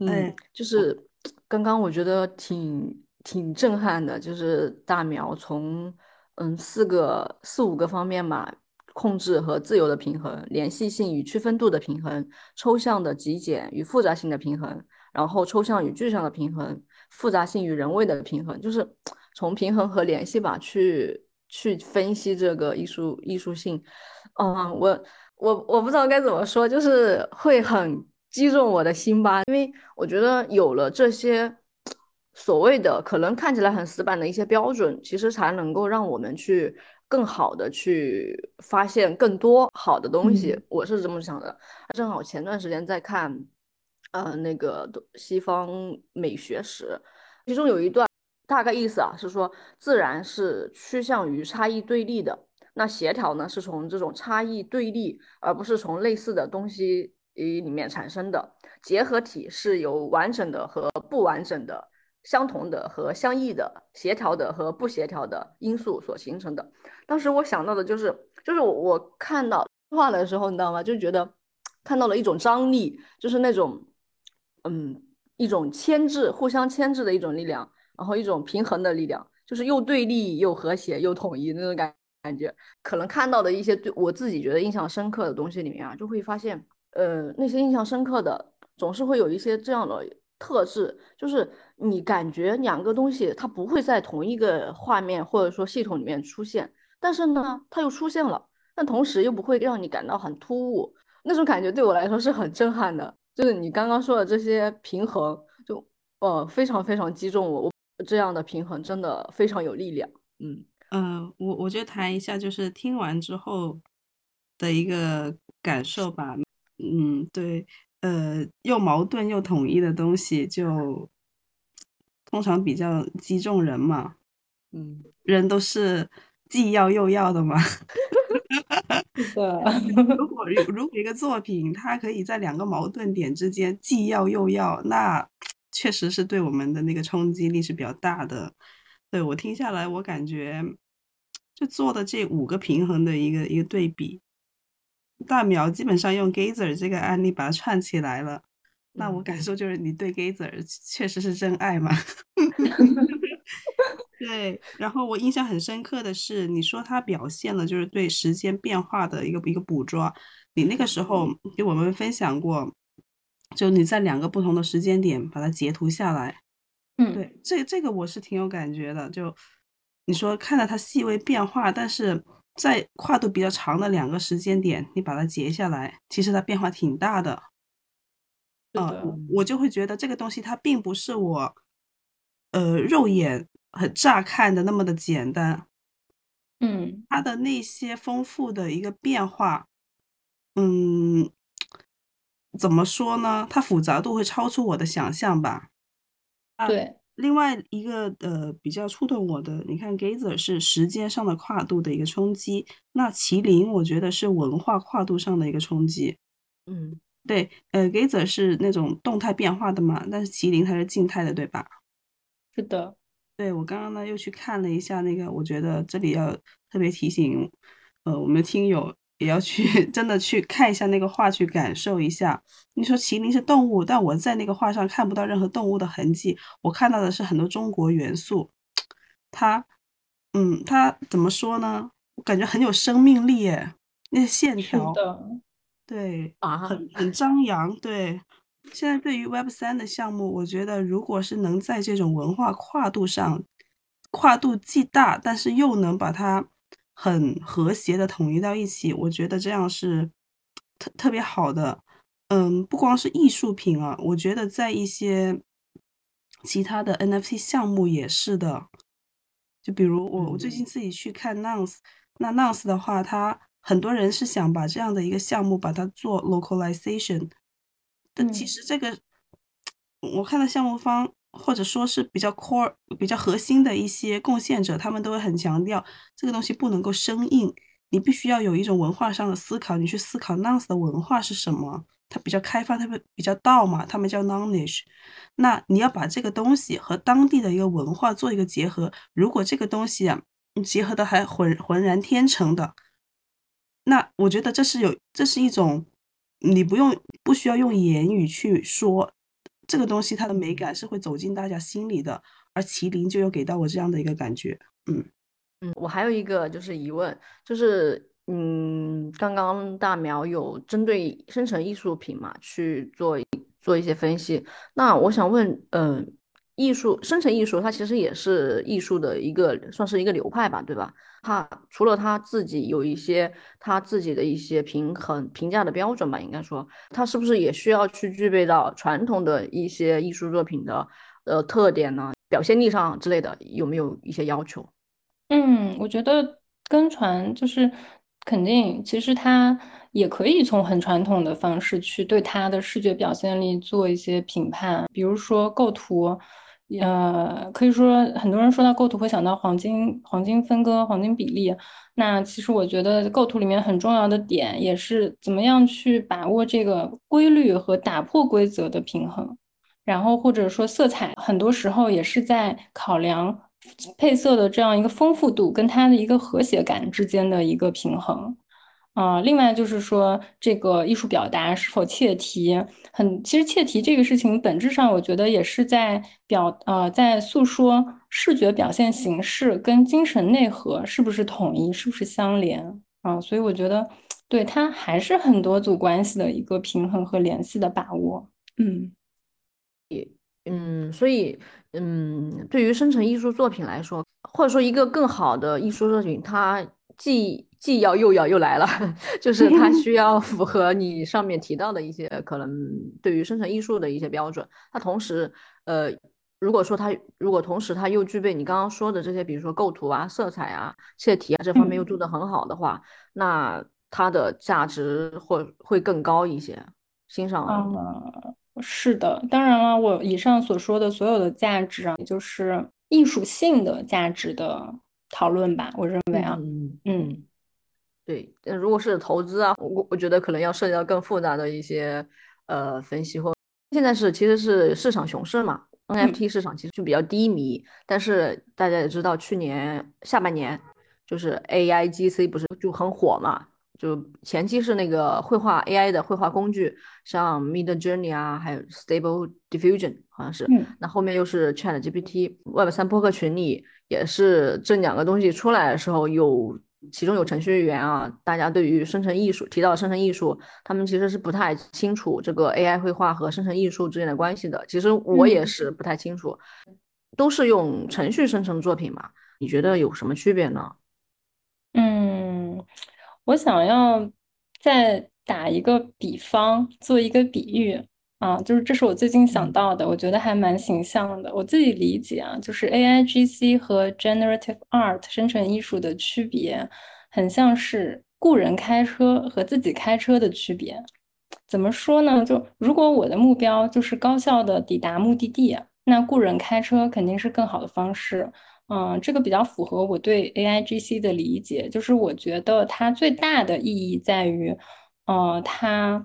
嗯，就是刚刚我觉得挺挺震撼的，就是大苗从嗯四个四五个方面吧，控制和自由的平衡，联系性与区分度的平衡，抽象的极简与复杂性的平衡，然后抽象与具象的平衡，复杂性与人为的平衡，就是 (tsk) 从平衡和联系吧去去分析这个艺术艺术性。嗯，我。我我不知道该怎么说，就是会很击中我的心吧，因为我觉得有了这些所谓的可能看起来很死板的一些标准，其实才能够让我们去更好的去发现更多好的东西。我是这么想的。正好前段时间在看，呃，那个西方美学史，其中有一段大概意思啊，是说自然是趋向于差异对立的。那协调呢，是从这种差异对立，而不是从类似的东西里面产生的。结合体是由完整的和不完整的、相同的和相异的、协调的和不协调的因素所形成的。当时我想到的就是，就是我我看到画的时候，你知道吗？就觉得看到了一种张力，就是那种，嗯，一种牵制、互相牵制的一种力量，然后一种平衡的力量，就是又对立又和谐又统一那种感。感觉可能看到的一些对我自己觉得印象深刻的东西里面啊，就会发现，呃，那些印象深刻的总是会有一些这样的特质，就是你感觉两个东西它不会在同一个画面或者说系统里面出现，但是呢，它又出现了，但同时又不会让你感到很突兀，那种感觉对我来说是很震撼的。就是你刚刚说的这些平衡，就呃非常非常击中我，我这样的平衡真的非常有力量，嗯。嗯，我我就谈一下，就是听完之后的一个感受吧。嗯，对，呃，又矛盾又统一的东西，就通常比较击中人嘛。嗯，人都是既要又要的嘛。(laughs) 是的。如果如果一个作品它可以在两个矛盾点之间既要又要，那确实是对我们的那个冲击力是比较大的。对我听下来，我感觉就做的这五个平衡的一个一个对比，大苗基本上用 Gazer 这个案例把它串起来了。那我感受就是你对 Gazer 确实是真爱嘛？(laughs) 对。然后我印象很深刻的是，你说他表现了就是对时间变化的一个一个捕捉。你那个时候给我们分享过，就你在两个不同的时间点把它截图下来。嗯，对，这这个我是挺有感觉的。就你说看到它细微变化，但是在跨度比较长的两个时间点，你把它截下来，其实它变化挺大的。啊，我就会觉得这个东西它并不是我，呃，肉眼很乍看的那么的简单。嗯，它的那些丰富的一个变化，嗯，怎么说呢？它复杂度会超出我的想象吧。对，另外一个呃比较触动我的，你看 Gazer 是时间上的跨度的一个冲击，那麒麟我觉得是文化跨度上的一个冲击。嗯，对，呃，Gazer 是那种动态变化的嘛，但是麒麟它是静态的，对吧？是的，对我刚刚呢又去看了一下那个，我觉得这里要特别提醒，呃，我们的听友。也要去 (laughs) 真的去看一下那个画，去感受一下。你说麒麟是动物，但我在那个画上看不到任何动物的痕迹，我看到的是很多中国元素。它，嗯，它怎么说呢？我感觉很有生命力，诶，那些线条，对，啊，很很张扬。对，现在对于 Web 三的项目，我觉得如果是能在这种文化跨度上，跨度既大，但是又能把它。很和谐的统一到一起，我觉得这样是特特别好的。嗯，不光是艺术品啊，我觉得在一些其他的 NFT 项目也是的。就比如我我最近自己去看 Nonce，那 Nonce 的话，它很多人是想把这样的一个项目把它做 localization，但其实这个我看到项目方。或者说是比较 core、比较核心的一些贡献者，他们都会很强调这个东西不能够生硬，你必须要有一种文化上的思考，你去思考 Nonce 的文化是什么，它比较开放，它比较道嘛，他们叫 Nonish。那你要把这个东西和当地的一个文化做一个结合，如果这个东西啊结合的还浑浑然天成的，那我觉得这是有，这是一种你不用不需要用言语去说这个东西，它的美感是会走进大家心里的。而麒麟就有给到我这样的一个感觉，嗯嗯，我还有一个就是疑问，就是嗯，刚刚大苗有针对生成艺术品嘛去做做一些分析，那我想问，嗯。艺术生成艺术，它其实也是艺术的一个，算是一个流派吧，对吧？它除了他自己有一些他自己的一些平衡评价的标准吧，应该说，它是不是也需要去具备到传统的一些艺术作品的呃特点呢？表现力上之类的，有没有一些要求？嗯，我觉得跟传就是肯定，其实它也可以从很传统的方式去对它的视觉表现力做一些评判，比如说构图。呃，可以说很多人说到构图会想到黄金、黄金分割、黄金比例。那其实我觉得构图里面很重要的点也是怎么样去把握这个规律和打破规则的平衡。然后或者说色彩，很多时候也是在考量配色的这样一个丰富度跟它的一个和谐感之间的一个平衡。啊，另外就是说，这个艺术表达是否切题，很其实切题这个事情本质上，我觉得也是在表呃，在诉说视觉表现形式跟精神内核是不是统一，是不是相连啊？所以我觉得，对它还是很多组关系的一个平衡和联系的把握。嗯，也嗯，所以嗯，对于生成艺术作品来说，或者说一个更好的艺术作品，它既既要又要又来了，(laughs) 就是它 (laughs) 需要符合你上面提到的一些可能对于生成艺术的一些标准。它同时，呃，如果说它如果同时它又具备你刚刚说的这些，比如说构图啊、色彩啊、切题啊这方面又做得很好的话，那它的价值会会更高一些。欣赏啊，是的，当然了，我以上所说的所有的价值啊，就是艺术性的价值的讨论吧。我认为啊，嗯。对，那如果是投资啊，我我觉得可能要涉及到更复杂的一些呃分析或。现在是其实是市场熊市嘛，NFT 市场其实就比较低迷。但是大家也知道，去年下半年就是 AIGC 不是就很火嘛？就前期是那个绘画 AI 的绘画工具，像 Mid Journey 啊，还有 Stable Diffusion 好像是。那后面又是 ChatGPT。Web 三播客群里也是这两个东西出来的时候有。其中有程序员啊，大家对于生成艺术提到生成艺术，他们其实是不太清楚这个 AI 绘画和生成艺术之间的关系的。其实我也是不太清楚，都是用程序生成作品嘛？你觉得有什么区别呢？嗯，我想要再打一个比方，做一个比喻。啊，就是这是我最近想到的，我觉得还蛮形象的。我自己理解啊，就是 A I G C 和 Generative Art 生成艺术的区别，很像是雇人开车和自己开车的区别。怎么说呢？就如果我的目标就是高效的抵达目的地，那雇人开车肯定是更好的方式。嗯，这个比较符合我对 A I G C 的理解，就是我觉得它最大的意义在于，呃，它。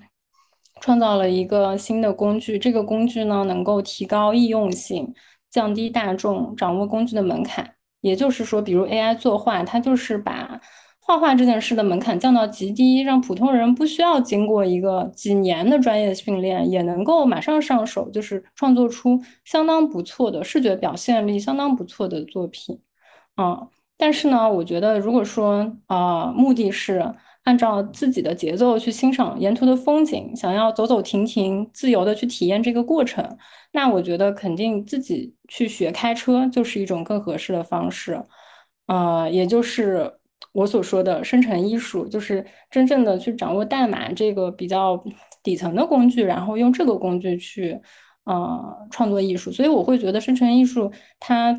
创造了一个新的工具，这个工具呢能够提高易用性，降低大众掌握工具的门槛。也就是说，比如 AI 作画，它就是把画画这件事的门槛降到极低，让普通人不需要经过一个几年的专业训练，也能够马上上手，就是创作出相当不错的视觉表现力、相当不错的作品。嗯，但是呢，我觉得如果说啊，目的是。按照自己的节奏去欣赏沿途的风景，想要走走停停、自由的去体验这个过程，那我觉得肯定自己去学开车就是一种更合适的方式。呃，也就是我所说的生成艺术，就是真正的去掌握代码这个比较底层的工具，然后用这个工具去呃创作艺术。所以我会觉得生成艺术它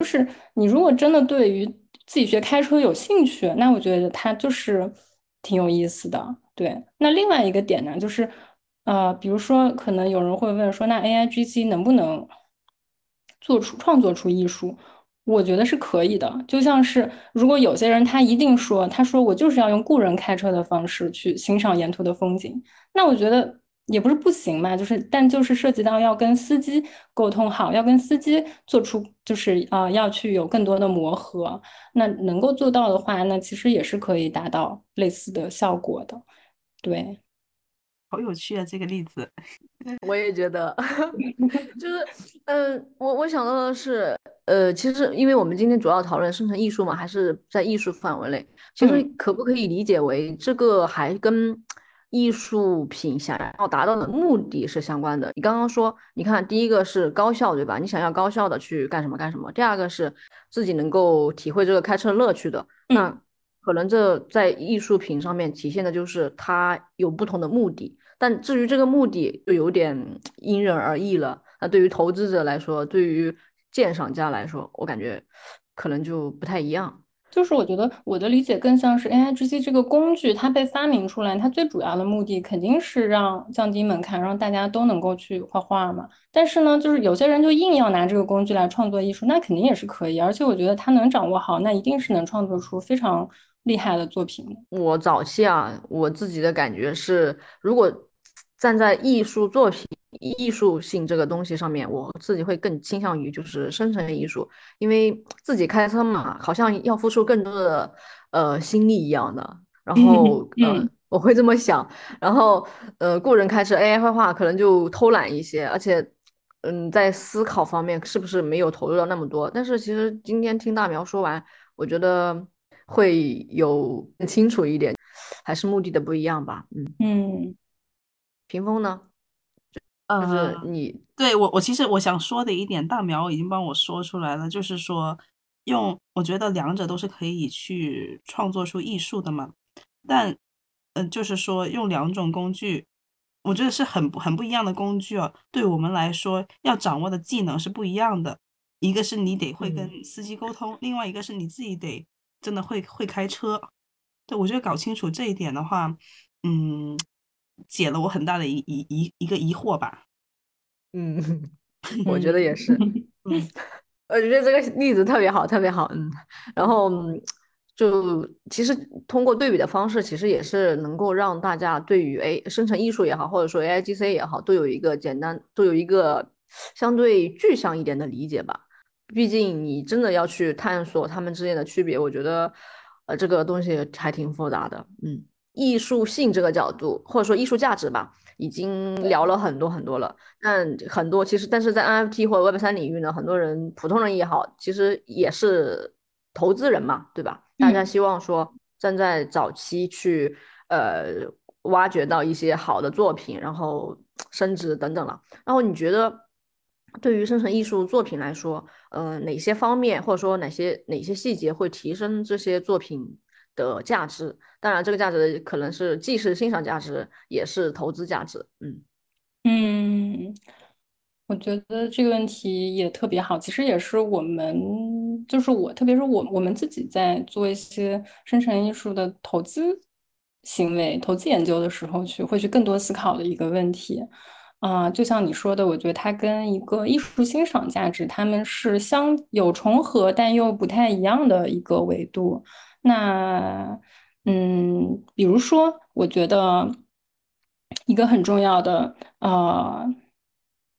就是你如果真的对于自己学开车有兴趣，那我觉得它就是。挺有意思的，对。那另外一个点呢，就是，呃，比如说，可能有人会问说，那 A I G C 能不能做出创作出艺术？我觉得是可以的。就像是，如果有些人他一定说，他说我就是要用雇人开车的方式去欣赏沿途的风景，那我觉得也不是不行嘛，就是但就是涉及到要跟司机沟通好，要跟司机做出就是啊要去有更多的磨合。那能够做到的话，那其实也是可以达到类似的效果的。对，好有趣啊，这个例子。(laughs) 我也觉得，(laughs) 就是嗯，我我想到的是，呃，其实因为我们今天主要讨论生成艺术嘛，还是在艺术范围内，其实可不可以理解为这个还跟？艺术品想要达到的目的是相关的。你刚刚说，你看，第一个是高效，对吧？你想要高效的去干什么干什么。第二个是自己能够体会这个开车乐趣的。那可能这在艺术品上面体现的就是它有不同的目的。但至于这个目的，就有点 (tsk) 因人而异了。那对于投资者来说，对于鉴赏家来说，我感觉可能就不太一样。就是我觉得我的理解更像是 A I G C 这个工具，它被发明出来，它最主要的目的肯定是让降低门槛，让大家都能够去画画嘛。但是呢，就是有些人就硬要拿这个工具来创作艺术，那肯定也是可以。而且我觉得他能掌握好，那一定是能创作出非常厉害的作品。我早期啊，我自己的感觉是，如果站在艺术作品。艺术性这个东西上面，我自己会更倾向于就是生成艺术，因为自己开车嘛，好像要付出更多的呃心力一样的。然后 (laughs) 呃，我会这么想。然后呃，个人开车 AI 绘画可能就偷懒一些，而且嗯，在思考方面是不是没有投入到那么多？但是其实今天听大苗说完，我觉得会有更清楚一点，还是目的的不一样吧。嗯嗯，屏风呢？就是你对我，我其实我想说的一点，大苗已经帮我说出来了，就是说用，我觉得两者都是可以去创作出艺术的嘛。但，嗯，就是说用两种工具，我觉得是很很不一样的工具啊。对我们来说，要掌握的技能是不一样的。一个是你得会跟司机沟通，另外一个是你自己得真的会会开车。对我觉得搞清楚这一点的话，嗯。解了我很大的疑疑疑一个疑惑吧，嗯，(laughs) 我觉得也是，(laughs) 嗯，我觉得这个例子特别好，特别好，嗯，然后就其实通过对比的方式，其实也是能够让大家对于哎生成艺术也好，或者说 A I G C 也好，都有一个简单，都有一个相对具象一点的理解吧。毕竟你真的要去探索它们之间的区别，我觉得呃这个东西还挺复杂的，嗯。艺术性这个角度，或者说艺术价值吧，已经聊了很多很多了。但很多其实，但是在 NFT 或者 Web 三领域呢，很多人普通人也好，其实也是投资人嘛，对吧？大家希望说站在早期去呃挖掘到一些好的作品，然后升值等等了。然后你觉得对于生成艺术作品来说，呃，哪些方面或者说哪些哪些细节会提升这些作品？的价值，当然这个价值可能是既是欣赏价值，也是投资价值。嗯嗯，我觉得这个问题也特别好，其实也是我们，就是我，特别是我，我们自己在做一些生成艺术的投资行为、投资研究的时候，去会去更多思考的一个问题。啊，就像你说的，我觉得它跟一个艺术欣赏价值，他们是相有重合，但又不太一样的一个维度。那，嗯，比如说，我觉得一个很重要的呃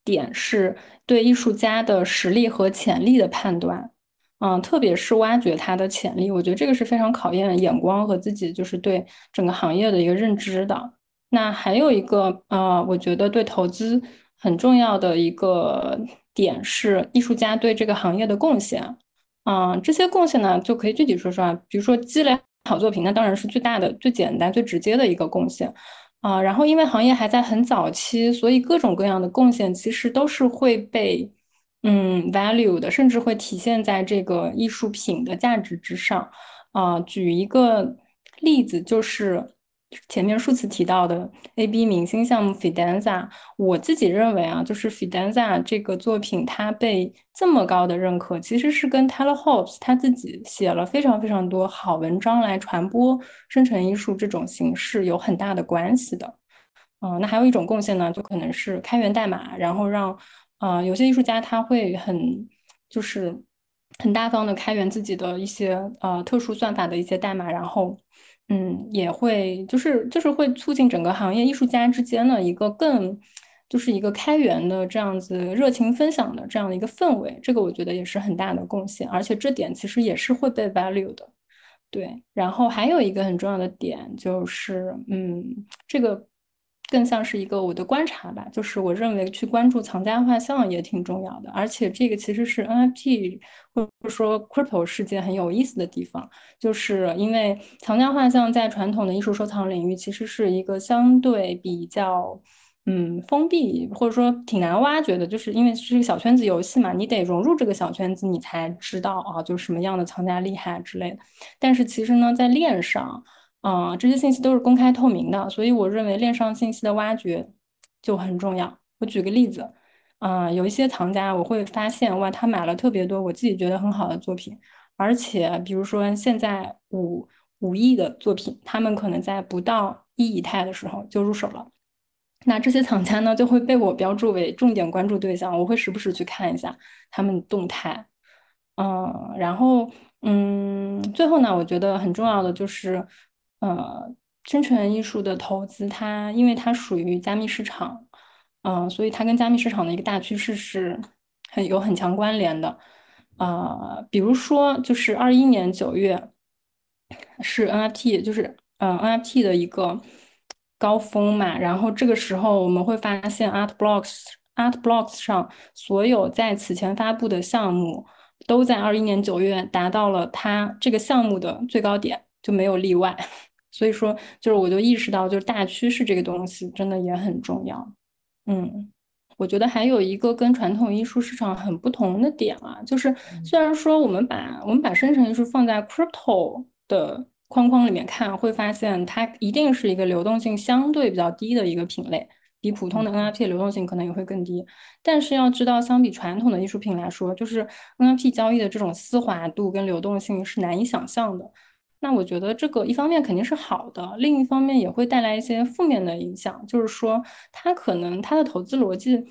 点是对艺术家的实力和潜力的判断，嗯，特别是挖掘他的潜力，我觉得这个是非常考验眼光和自己就是对整个行业的一个认知的。那还有一个呃，我觉得对投资很重要的一个点是艺术家对这个行业的贡献。嗯，这些贡献呢，就可以具体说说啊。比如说积累好作品，那当然是最大的、最简单、最直接的一个贡献啊。然后，因为行业还在很早期，所以各种各样的贡献其实都是会被嗯 value 的，甚至会体现在这个艺术品的价值之上啊。举一个例子，就是。前面数次提到的 A B 明星项目 Fidanza，我自己认为啊，就是 Fidanza 这个作品它被这么高的认可，其实是跟 Taylor Hobbs 他自己写了非常非常多好文章来传播生成艺术这种形式有很大的关系的。嗯，那还有一种贡献呢，就可能是开源代码，然后让啊有些艺术家他会很就是很大方的开源自己的一些呃特殊算法的一些代码，然后。嗯，也会就是就是会促进整个行业艺术家之间的一个更就是一个开源的这样子热情分享的这样的一个氛围，这个我觉得也是很大的贡献，而且这点其实也是会被 value 的。对，然后还有一个很重要的点就是，嗯，这个。更像是一个我的观察吧，就是我认为去关注藏家画像也挺重要的，而且这个其实是 NFT 或者说 Crypto 世界很有意思的地方，就是因为藏家画像在传统的艺术收藏领域其实是一个相对比较嗯封闭或者说挺难挖掘的，就是因为是一个小圈子游戏嘛，你得融入这个小圈子，你才知道啊，就是什么样的藏家厉害之类的。但是其实呢，在链上。啊，这些信息都是公开透明的，所以我认为链上信息的挖掘就很重要。我举个例子，啊，有一些藏家，我会发现哇，他买了特别多我自己觉得很好的作品，而且比如说现在五五亿的作品，他们可能在不到一以太的时候就入手了。那这些藏家呢，就会被我标注为重点关注对象，我会时不时去看一下他们动态。嗯，然后嗯，最后呢，我觉得很重要的就是。呃，生成艺术的投资，它因为它属于加密市场，嗯，所以它跟加密市场的一个大趋势是很有很强关联的。呃，比如说，就是二一年九月是 NFT，就是嗯 NFT 的一个高峰嘛。然后这个时候我们会发现，Art Blocks Art Blocks 上所有在此前发布的项目，都在二一年九月达到了它这个项目的最高点，就没有例外。所以说，就是我就意识到，就是大趋势这个东西真的也很重要。嗯，我觉得还有一个跟传统艺术市场很不同的点啊，就是虽然说我们把我们把生成艺术放在 crypto 的框框里面看，会发现它一定是一个流动性相对比较低的一个品类，比普通的 NFT 流动性可能也会更低。但是要知道，相比传统的艺术品来说，就是 NFT 交易的这种丝滑度跟流动性是难以想象的。那我觉得这个一方面肯定是好的，另一方面也会带来一些负面的影响，就是说它可能它的投资逻辑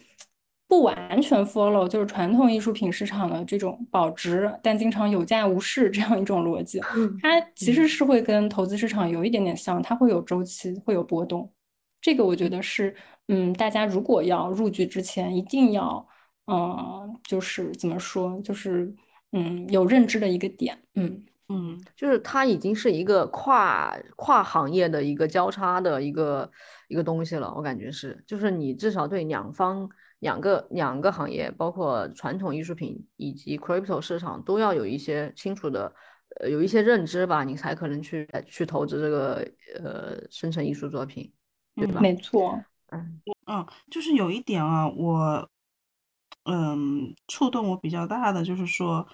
不完全 follow 就是传统艺术品市场的这种保值但经常有价无市这样一种逻辑，它其实是会跟投资市场有一点点像，它会有周期，会有波动。这个我觉得是，嗯，大家如果要入局之前，一定要，嗯，就是怎么说，就是嗯有认知的一个点，嗯。嗯，就是它已经是一个跨跨行业的一个交叉的一个一个东西了，我感觉是，就是你至少对两方两个两个行业，包括传统艺术品以及 crypto 市场都要有一些清楚的呃有一些认知吧，你才可能去去投资这个呃生成艺术作品，对吧？没错，嗯嗯，就是有一点啊，我嗯触动我比较大的就是说。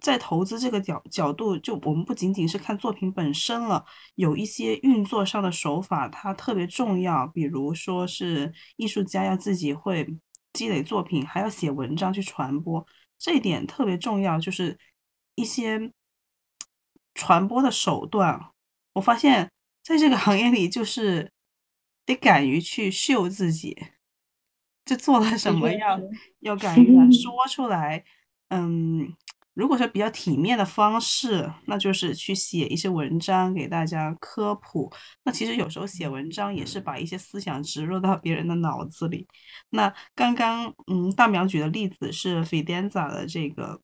在投资这个角角度，就我们不仅仅是看作品本身了，有一些运作上的手法，它特别重要。比如说是艺术家要自己会积累作品，还要写文章去传播，这一点特别重要。就是一些传播的手段，我发现在这个行业里，就是得敢于去秀自己，就做了什么要要敢于说 (laughs) 出来，嗯。如果说比较体面的方式，那就是去写一些文章给大家科普。那其实有时候写文章也是把一些思想植入到别人的脑子里。那刚刚嗯，大苗举的例子是 Fidenza 的这个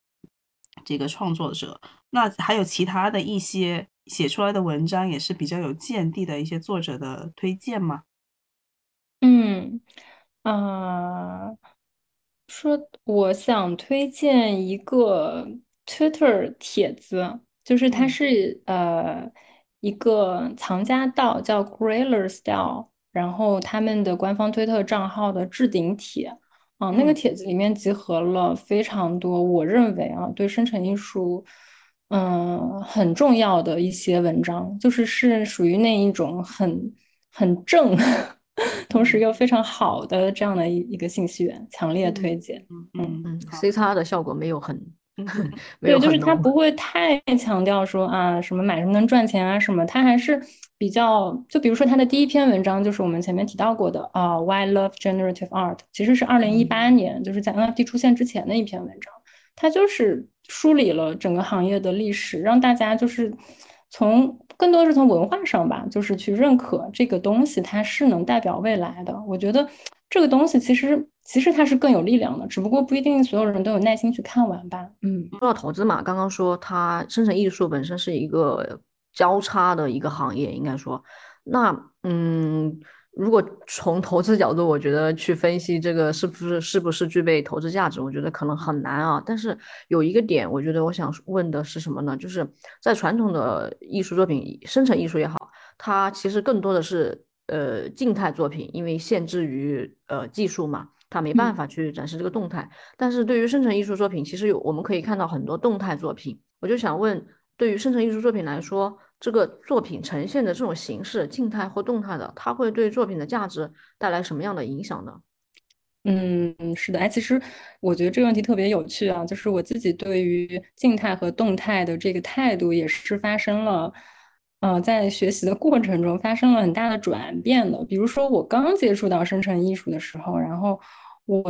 这个创作者，那还有其他的一些写出来的文章也是比较有见地的一些作者的推荐吗？嗯，啊。说我想推荐一个 Twitter 帖子，就是它是呃一个藏家道叫 Grailer Style，然后他们的官方推特账号的置顶帖啊，那个帖子里面集合了非常多我认为啊对生成艺术嗯很重要的一些文章，就是是属于那一种很很正。同时又非常好的这样的一一个信息源，强烈推荐。嗯嗯，C 叉的效果没有很，(laughs) 对，就是它不会太强调说啊什么买什么能赚钱啊什么，它还是比较就比如说它的第一篇文章就是我们前面提到过的啊，Why Love Generative Art，其实是二零一八年就是在 NFT 出现之前的一篇文章，它就是梳理了整个行业的历史，让大家就是从更多是从文化上吧，就是去认可这个东西，它是能代表未来的。我觉得这个东西其实其实它是更有力量的，只不过不一定所有人都有耐心去看完吧。嗯，说到投资嘛，刚刚说它生成艺术本身是一个交叉的一个行业，应该说，那嗯。如果从投资角度，我觉得去分析这个是不是是不是具备投资价值，我觉得可能很难啊。但是有一个点，我觉得我想问的是什么呢？就是在传统的艺术作品生成艺术也好，它其实更多的是呃静态作品，因为限制于呃技术嘛，它没办法去展示这个动态。但是对于生成艺术作品，其实有我们可以看到很多动态作品。我就想问，对于生成艺术作品来说。这个作品呈现的这种形式，静态或动态的，它会对作品的价值带来什么样的影响呢？嗯，是的，哎，其实我觉得这个问题特别有趣啊，就是我自己对于静态和动态的这个态度也是发生了，呃，在学习的过程中发生了很大的转变的。比如说，我刚接触到生成艺术的时候，然后我。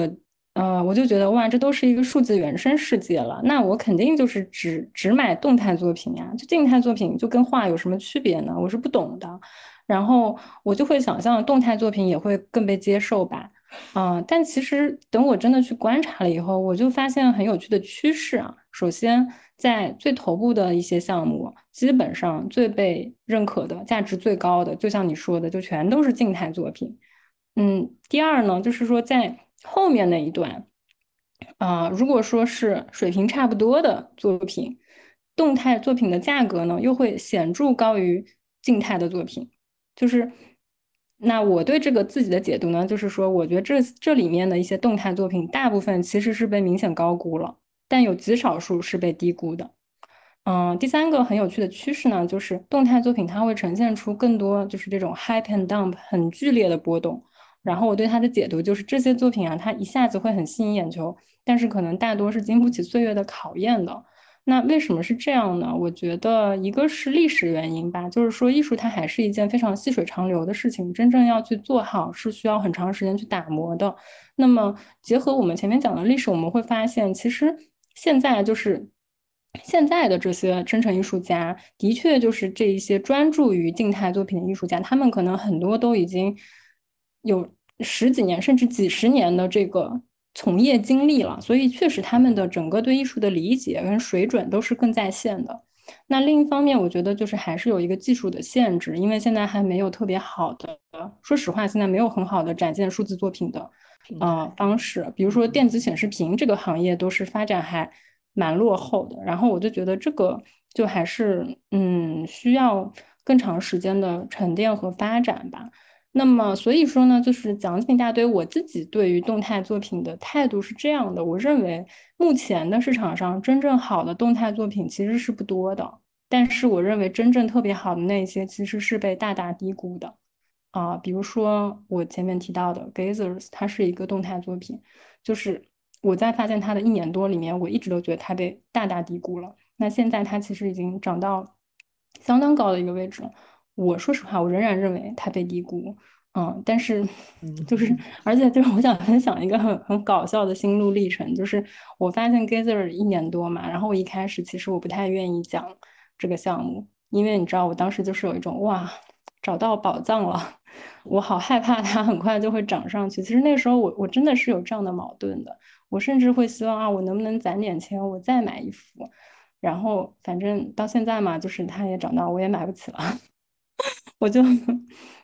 呃，我就觉得哇，这都是一个数字原生世界了。那我肯定就是只只买动态作品呀，就静态作品就跟画有什么区别呢？我是不懂的。然后我就会想象动态作品也会更被接受吧。嗯，但其实等我真的去观察了以后，我就发现很有趣的趋势啊。首先，在最头部的一些项目，基本上最被认可的、价值最高的，就像你说的，就全都是静态作品。嗯，第二呢，就是说在。后面那一段，啊，如果说是水平差不多的作品，动态作品的价格呢，又会显著高于静态的作品。就是，那我对这个自己的解读呢，就是说，我觉得这这里面的一些动态作品，大部分其实是被明显高估了，但有极少数是被低估的。嗯，第三个很有趣的趋势呢，就是动态作品它会呈现出更多就是这种 high and dump 很剧烈的波动。然后我对他的解读就是，这些作品啊，它一下子会很吸引眼球，但是可能大多是经不起岁月的考验的。那为什么是这样呢？我觉得一个是历史原因吧，就是说艺术它还是一件非常细水长流的事情，真正要去做好是需要很长时间去打磨的。那么结合我们前面讲的历史，我们会发现，其实现在就是现在的这些真诚艺术家，的确就是这一些专注于静态作品的艺术家，他们可能很多都已经。有十几年甚至几十年的这个从业经历了，所以确实他们的整个对艺术的理解跟水准都是更在线的。那另一方面，我觉得就是还是有一个技术的限制，因为现在还没有特别好的，说实话，现在没有很好的展现数字作品的呃方式。比如说电子显示屏这个行业都是发展还蛮落后的。然后我就觉得这个就还是嗯需要更长时间的沉淀和发展吧。那么，所以说呢，就是奖品大堆。我自己对于动态作品的态度是这样的：我认为目前的市场上真正好的动态作品其实是不多的，但是我认为真正特别好的那些其实是被大大低估的。啊，比如说我前面提到的 Gazers，它是一个动态作品，就是我在发现它的一年多里面，我一直都觉得它被大大低估了。那现在它其实已经涨到相当高的一个位置了。我说实话，我仍然认为它被低估，嗯，但是就是，而且就是我想分享一个很很搞笑的心路历程，就是我发现 Gather 一年多嘛，然后我一开始其实我不太愿意讲这个项目，因为你知道我当时就是有一种哇，找到宝藏了，我好害怕它很快就会涨上去。其实那个时候我我真的是有这样的矛盾的，我甚至会希望啊，我能不能攒点钱，我再买一幅，然后反正到现在嘛，就是它也涨到我也买不起了。(laughs) 我就，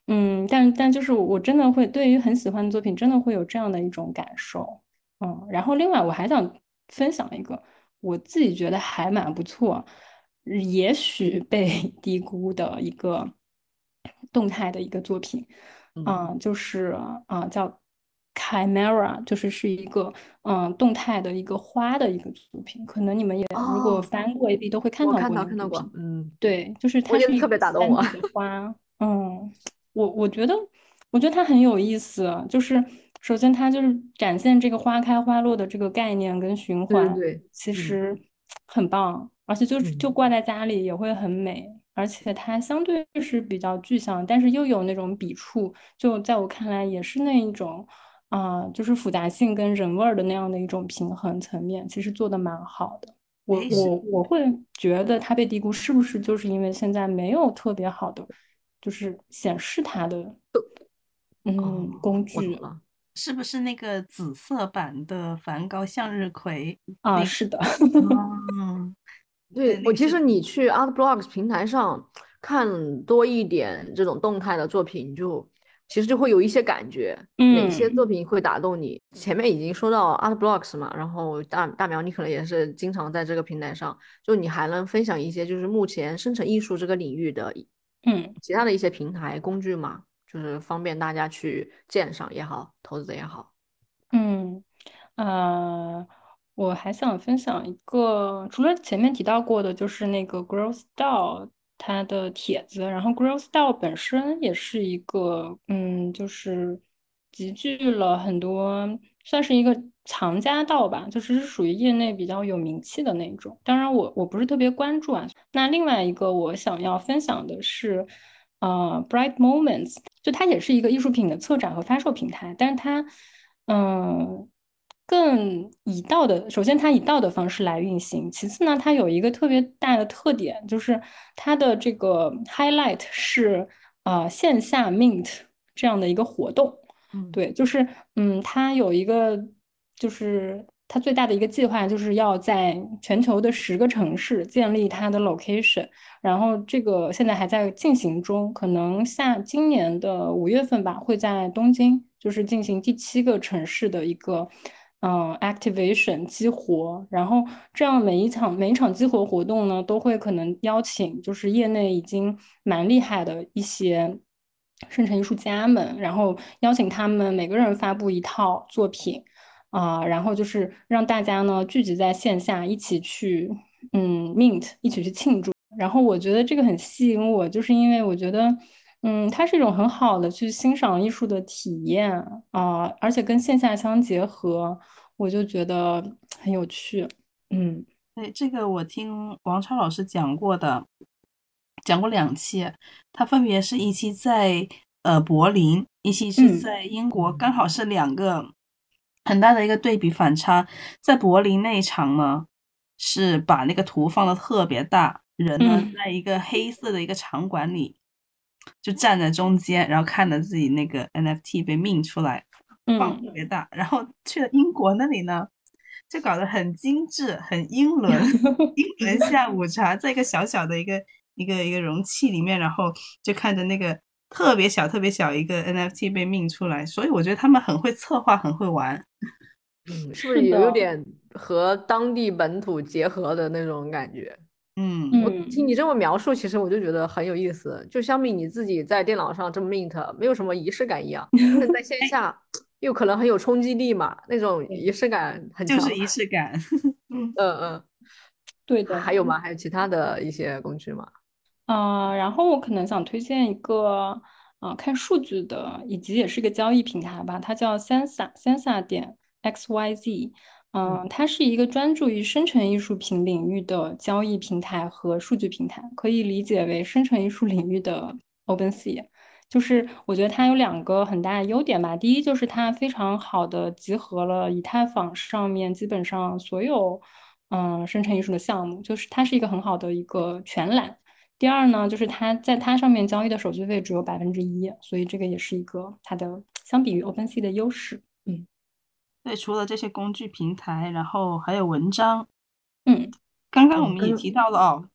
嗯，但但就是我真的会对于很喜欢的作品，真的会有这样的一种感受，嗯。然后另外我还想分享一个我自己觉得还蛮不错，也许被 (laughs) 低估的一个动态的一个作品，嗯，就是啊叫。Chimera 就是是一个嗯动态的一个花的一个作品，可能你们也如果翻过 A B 都会看到过。看到看到过，嗯，对，就是它是特别打动我。花，嗯，我我觉得我觉得它很有意思，就是首先它就是展现这个花开花落的这个概念跟循环，对，其实很棒，而且就就挂在家里也会很美。而且它相对是比较具象，但是又有那种笔触，就在我看来也是那一种。啊，就是复杂性跟人味儿的那样的一种平衡层面，其实做的蛮好的。我我我会觉得它被低估，是不是就是因为现在没有特别好的，就是显示它的嗯工具了？是不是那个紫色版的梵高向日葵啊？是的，嗯，(laughs) 对我其实你去 Art Blocks 平台上看多一点这种动态的作品，就其实就会有一些感觉，哪些作品会打动你？前面已经说到 Art Blocks 嘛，然后大大苗你可能也是经常在这个平台上，就你还能分享一些就是目前生成艺术这个领域的嗯其他的一些平台工具嘛？就是方便大家去鉴赏也好，投资也好。嗯，呃，我还想分享一个，除了前面提到过的，就是那个 Growth Style 他的帖子，然后 grow style 本身也是一个，嗯，就是集聚了很多，算是一个藏家道吧，就是是属于业内比较有名气的那种。当然，我我不是特别关注啊。那另外一个我想要分享的是。呃，Bright Moments，就它也是一个艺术品的策展和发售平台，但是它，嗯，更以道的，首先它以道的方式来运行，其次呢，它有一个特别大的特点，就是它的这个 highlight 是呃线下 mint 这样的一个活动，对，就是嗯，它有一个就是。它最大的一个计划就是要在全球的十个城市建立它的 location，然后这个现在还在进行中，可能下今年的五月份吧，会在东京就是进行第七个城市的一个嗯 activation 激活，然后这样每一场每一场激活活动呢，都会可能邀请就是业内已经蛮厉害的一些生成艺术家们，然后邀请他们每个人发布一套作品。啊，然后就是让大家呢聚集在线下，一起去嗯 mint，一起去庆祝。然后我觉得这个很吸引我，就是因为我觉得嗯，它是一种很好的去欣赏艺术的体验啊，而且跟线下相结合，我就觉得很有趣。嗯，对，这个我听王超老师讲过的，讲过两期，他分别是一期在呃柏林，一期是在英国，刚好是两个。很大的一个对比反差，在柏林那一场呢，是把那个图放的特别大，人呢在一个黑色的一个场馆里，就站在中间，然后看着自己那个 NFT 被命出来，放特别大。然后去了英国那里呢，就搞得很精致，很英伦，(laughs) 英伦下午茶，在一个小小的一个一个一个容器里面，然后就看着那个。特别小，特别小一个 NFT 被命出来，所以我觉得他们很会策划，很会玩。嗯，是不是有点和当地本土结合的那种感觉？嗯，我听你这么描述，其实我就觉得很有意思。就相比你自己在电脑上这么 mint，没有什么仪式感一样，在线 (laughs) 下又可能很有冲击力嘛，那种仪式感很强。就是仪式感。(laughs) 嗯嗯，对的。还有吗？还有其他的一些工具吗？啊，然后我可能想推荐一个，啊，看数据的，以及也是一个交易平台吧，它叫 Sensa，Sensa 点 X Y Z，嗯，它是一个专注于生成艺术品领域的交易平台和数据平台，可以理解为生成艺术领域的 OpenSea。就是我觉得它有两个很大的优点吧，第一就是它非常好的集合了以太坊上面基本上所有，嗯，生成艺术的项目，就是它是一个很好的一个全览。第二呢，就是它在它上面交易的手续费只有百分之一，所以这个也是一个它的相比于 OpenSea 的优势。嗯，对，除了这些工具平台，然后还有文章。嗯，刚刚我们也提到了哦，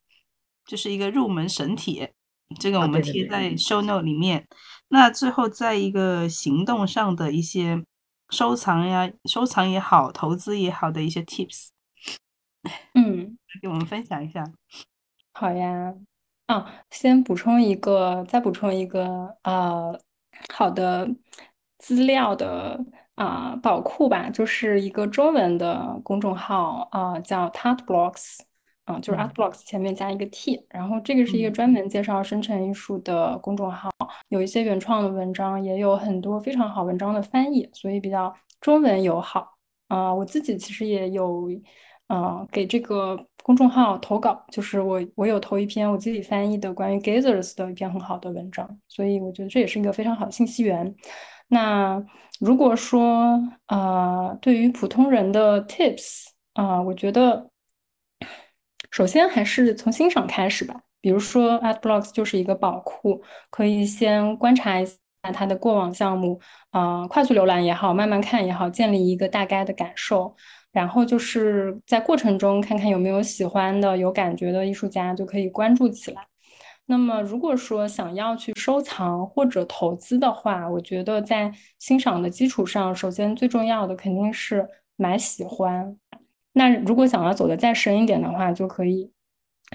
就是一个入门神帖，这个我们贴在 Show Note 里面。那最后在一个行动上的一些收藏呀、收藏也好、投资也好的一些 Tips，(laughs) 嗯，给我们分享一下。好呀。啊，先补充一个，再补充一个，呃，好的资料的啊宝库吧，就是一个中文的公众号啊，叫 Art Blocks，啊，就是 Art Blocks 前面加一个 T，然后这个是一个专门介绍生成艺术的公众号，有一些原创的文章，也有很多非常好文章的翻译，所以比较中文友好。啊，我自己其实也有，啊，给这个。公众号投稿，就是我我有投一篇我自己翻译的关于 Gazers 的一篇很好的文章，所以我觉得这也是一个非常好的信息源。那如果说啊，对于普通人的 Tips 啊，我觉得首先还是从欣赏开始吧。比如说，AdBlocks 就是一个宝库，可以先观察一下它的过往项目，啊，快速浏览也好，慢慢看也好，建立一个大概的感受。然后就是在过程中看看有没有喜欢的、有感觉的艺术家，就可以关注起来。那么，如果说想要去收藏或者投资的话，我觉得在欣赏的基础上，首先最重要的肯定是买喜欢。那如果想要走得再深一点的话，就可以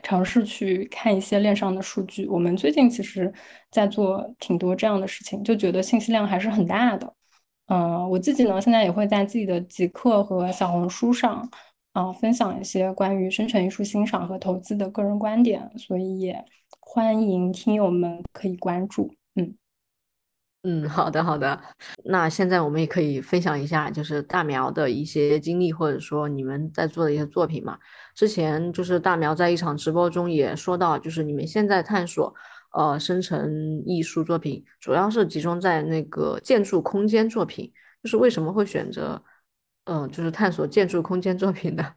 尝试去看一些链上的数据。我们最近其实在做挺多这样的事情，就觉得信息量还是很大的。嗯，我自己呢，现在也会在自己的极客和小红书上啊分享一些关于生成艺术欣赏和投资的个人观点，所以也欢迎听友们可以关注。嗯嗯，好的好的。那现在我们也可以分享一下，就是大苗的一些经历，或者说你们在做的一些作品嘛。之前就是大苗在一场直播中也说到，就是你们现在探索。呃，生成艺术作品主要是集中在那个建筑空间作品，就是为什么会选择，嗯，就是探索建筑空间作品的？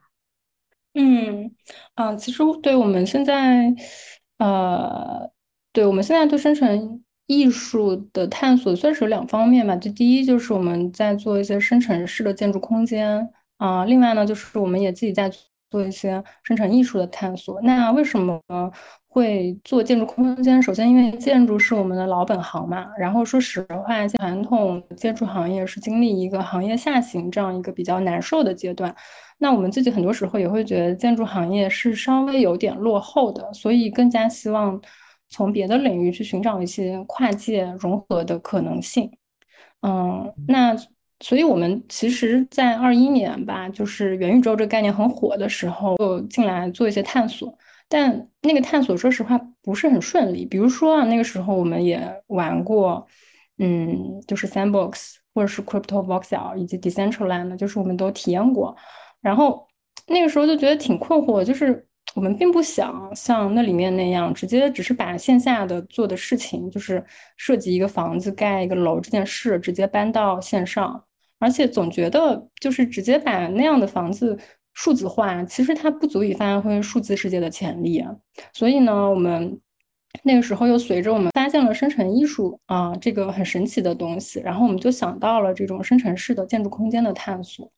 嗯，啊，其实对我们现在，呃，对我们现在对生成艺术的探索算是有两方面吧。就第一，就是我们在做一些生成式的建筑空间啊，另外呢，就是我们也自己在做一些生成艺术的探索。那为什么？会做建筑空间，首先因为建筑是我们的老本行嘛，然后说实话，传统建筑行业是经历一个行业下行这样一个比较难受的阶段。那我们自己很多时候也会觉得建筑行业是稍微有点落后的，所以更加希望从别的领域去寻找一些跨界融合的可能性。嗯，那所以我们其实，在二一年吧，就是元宇宙这个概念很火的时候，就进来做一些探索。但那个探索，说实话不是很顺利。比如说啊，那个时候我们也玩过，嗯，就是 Sandbox 或者是 Crypto Voxel 以及 Decentraland，就是我们都体验过。然后那个时候就觉得挺困惑，就是我们并不想像那里面那样，直接只是把线下的做的事情，就是设计一个房子、盖一个楼这件事，直接搬到线上，而且总觉得就是直接把那样的房子。数字化其实它不足以发挥数字世界的潜力啊，所以呢，我们那个时候又随着我们发现了生成艺术啊这个很神奇的东西，然后我们就想到了这种生成式的建筑空间的探索。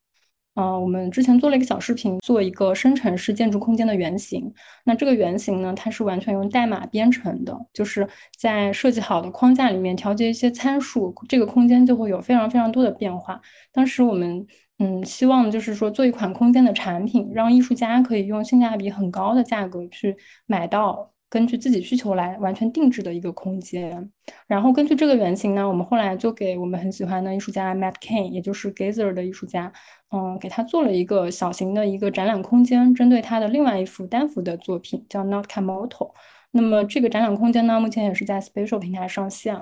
啊，我们之前做了一个小视频，做一个生成式建筑空间的原型。那这个原型呢，它是完全用代码编程的，就是在设计好的框架里面调节一些参数，这个空间就会有非常非常多的变化。当时我们。嗯，希望就是说做一款空间的产品，让艺术家可以用性价比很高的价格去买到根据自己需求来完全定制的一个空间。然后根据这个原型呢，我们后来就给我们很喜欢的艺术家 Matt Kane，也就是 Gazer 的艺术家，嗯，给他做了一个小型的一个展览空间，针对他的另外一幅单幅的作品叫 Not Kamoto。那么这个展览空间呢，目前也是在 Spatial 平台上线，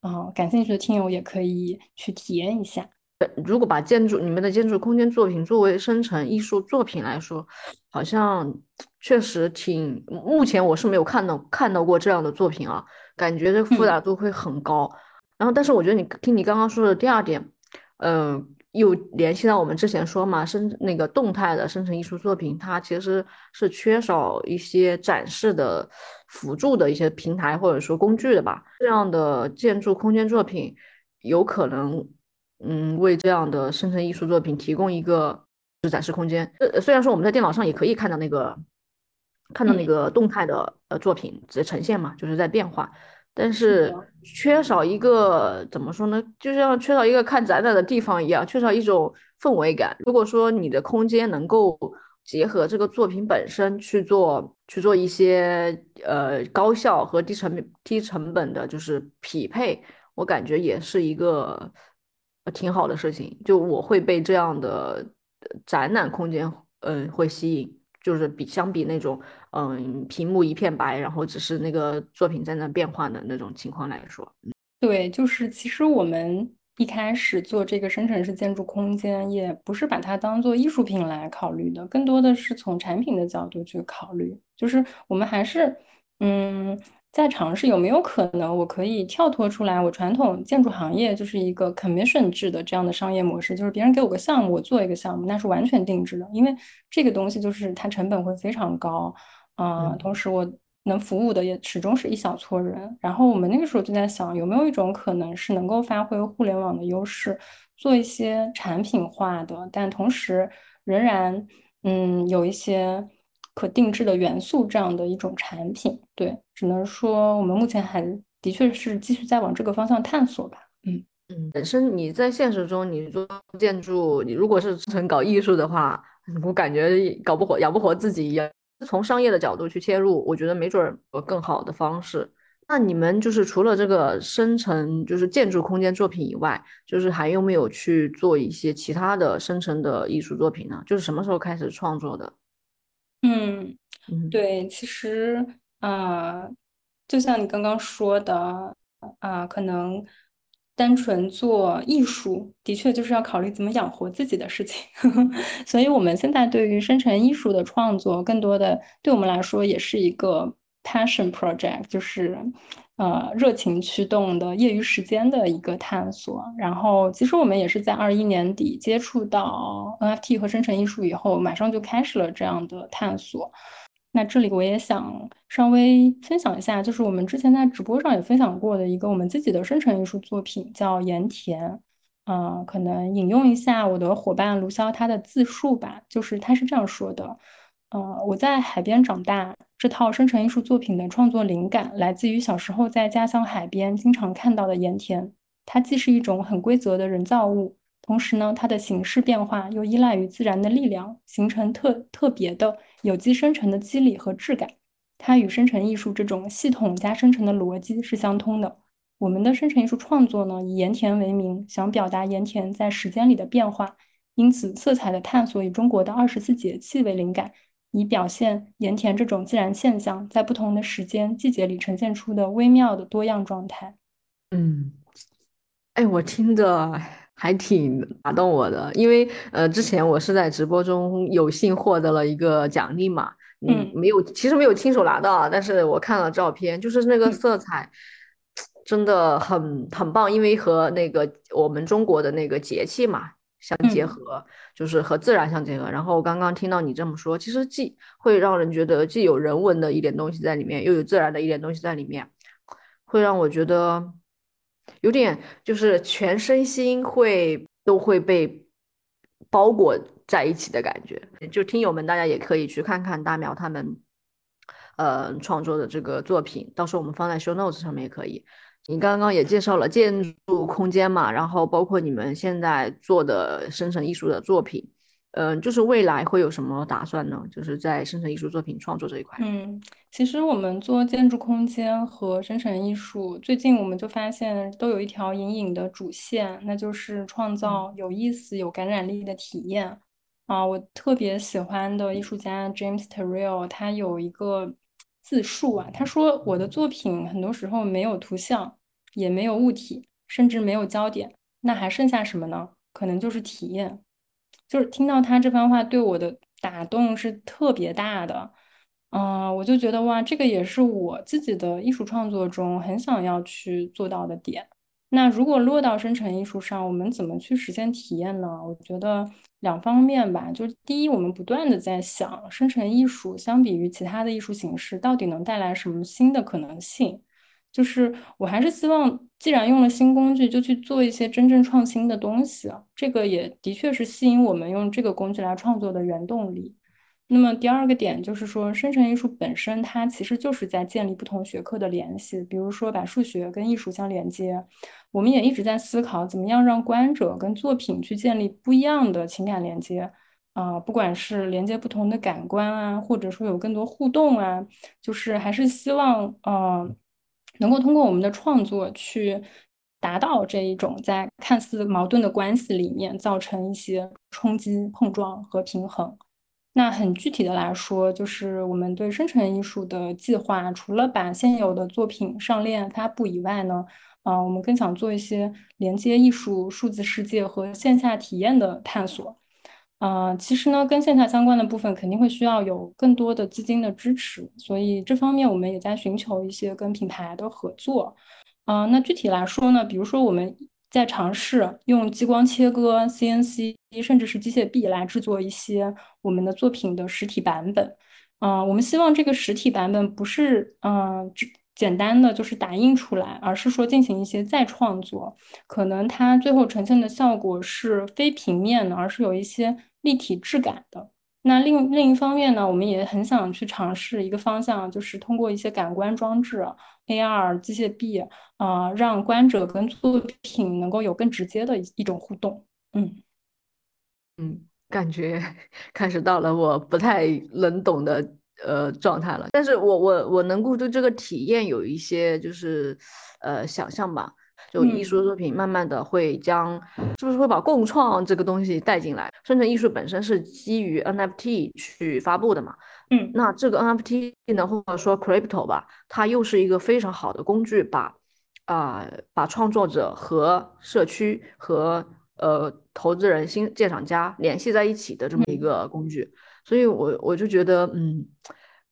啊，感兴趣的听友也可以去体验一下。如果把建筑你们的建筑空间作品作为生成艺术作品来说，好像确实挺。目前我是没有看到看到过这样的作品啊，感觉这复杂度会很高。然后，但是我觉得你听你刚刚说的第二点，嗯，又联系到我们之前说嘛，生那个动态的生成艺术作品，它其实是缺少一些展示的辅助的一些平台或者说工具的吧。这样的建筑空间作品有可能。嗯，为这样的生成艺术作品提供一个就展示空间。呃，虽然说我们在电脑上也可以看到那个看到那个动态的呃作品直接呈现嘛，就是在变化，但是缺少一个怎么说呢？就像缺少一个看展览的地方一样，缺少一种氛围感。如果说你的空间能够结合这个作品本身去做去做一些呃高效和低成低成本的，就是匹配，我感觉也是一个。挺好的事情，就我会被这样的展览空间，嗯，会吸引，就是比相比那种，嗯，屏幕一片白，然后只是那个作品在那变换的那种情况来说，对，就是其实我们一开始做这个生成式建筑空间，也不是把它当做艺术品来考虑的，更多的是从产品的角度去考虑，就是我们还是，嗯。在尝试有没有可能，我可以跳脱出来，我传统建筑行业就是一个 commission 制的这样的商业模式，就是别人给我个项目，我做一个项目，那是完全定制的，因为这个东西就是它成本会非常高，啊，同时我能服务的也始终是一小撮人。然后我们那个时候就在想，有没有一种可能是能够发挥互联网的优势，做一些产品化的，但同时仍然嗯有一些。可定制的元素这样的一种产品，对，只能说我们目前还的确是继续在往这个方向探索吧。嗯嗯，本身你在现实中你做建筑，你如果是纯搞艺术的话，我感觉搞不活、养不活自己一样。从商业的角度去切入，我觉得没准有更好的方式。那你们就是除了这个生成就是建筑空间作品以外，就是还有没有去做一些其他的生成的艺术作品呢？就是什么时候开始创作的？嗯，对，其实啊，就像你刚刚说的啊，可能单纯做艺术，的确就是要考虑怎么养活自己的事情。(laughs) 所以，我们现在对于生成艺术的创作，更多的对我们来说也是一个 passion project，就是。呃，热情驱动的业余时间的一个探索。然后，其实我们也是在二一年底接触到 NFT 和生成艺术以后，马上就开始了这样的探索。那这里我也想稍微分享一下，就是我们之前在直播上也分享过的一个我们自己的生成艺术作品，叫盐田。啊，可能引用一下我的伙伴卢潇他的自述吧，就是他是这样说的。呃，我在海边长大。这套生成艺术作品的创作灵感来自于小时候在家乡海边经常看到的盐田。它既是一种很规则的人造物，同时呢，它的形式变化又依赖于自然的力量，形成特特别的有机生成的肌理和质感。它与生成艺术这种系统加生成的逻辑是相通的。我们的生成艺术创作呢，以盐田为名，想表达盐田在时间里的变化。因此，色彩的探索以中国的二十四节气为灵感。以表现盐田这种自然现象在不同的时间季节里呈现出的微妙的多样状态。嗯，哎，我听着还挺打动我的，因为呃，之前我是在直播中有幸获得了一个奖励嘛，嗯，没有，其实没有亲手拿到，但是我看了照片，就是那个色彩真的很很棒，因为和那个我们中国的那个节气嘛。相结合，就是和自然相结合。然后我刚刚听到你这么说，其实既会让人觉得既有人文的一点东西在里面，又有自然的一点东西在里面，会让我觉得有点就是全身心会都会被包裹在一起的感觉。就听友们，大家也可以去看看大苗他们呃创作的这个作品，到时候我们放在 show notes 上面也可以。你刚刚也介绍了建筑空间嘛，然后包括你们现在做的生成艺术的作品，嗯，就是未来会有什么打算呢？就是在生成艺术作品创作这一块。嗯，其实我们做建筑空间和生成艺术，最近我们就发现都有一条隐隐的主线，那就是创造有意思、有感染力的体验。啊，我特别喜欢的艺术家 James Terrell，他有一个。自述啊，他说我的作品很多时候没有图像，也没有物体，甚至没有焦点，那还剩下什么呢？可能就是体验。就是听到他这番话，对我的打动是特别大的。嗯，我就觉得哇，这个也是我自己的艺术创作中很想要去做到的点。那如果落到生成艺术上，我们怎么去实现体验呢？我觉得。两方面吧，就是第一，我们不断的在想，生成艺术相比于其他的艺术形式，到底能带来什么新的可能性？就是我还是希望，既然用了新工具，就去做一些真正创新的东西。这个也的确是吸引我们用这个工具来创作的原动力。那么第二个点就是说，生成艺术本身它其实就是在建立不同学科的联系，比如说把数学跟艺术相连接。我们也一直在思考，怎么样让观者跟作品去建立不一样的情感连接啊，不管是连接不同的感官啊，或者说有更多互动啊，就是还是希望呃，能够通过我们的创作去达到这一种在看似矛盾的关系里面造成一些冲击、碰撞和平衡。那很具体的来说，就是我们对生成艺术的计划，除了把现有的作品上链发布以外呢，啊，我们更想做一些连接艺术、数字世界和线下体验的探索。啊，其实呢，跟线下相关的部分肯定会需要有更多的资金的支持，所以这方面我们也在寻求一些跟品牌的合作。啊，那具体来说呢，比如说我们在尝试用激光切割、CNC，甚至是机械臂来制作一些我们的作品的实体版本。啊，我们希望这个实体版本不是嗯只简单的就是打印出来，而是说进行一些再创作，可能它最后呈现的效果是非平面的，而是有一些。立体质感的。那另另一方面呢，我们也很想去尝试一个方向，就是通过一些感官装置、AR 机械臂啊，让观者跟作品能够有更直接的一一种互动。嗯嗯，感觉开始到了我不太能懂的呃状态了。但是我我我能够对这个体验有一些就是呃想象吧。就艺术作品慢慢的会将，是不是会把共创这个东西带进来？生成艺术本身是基于 NFT 去发布的嘛？嗯，那这个 NFT 呢，或者说 Crypto 吧，它又是一个非常好的工具，把啊把创作者和社区和呃投资人、新鉴赏家联系在一起的这么一个工具。所以我我就觉得，嗯，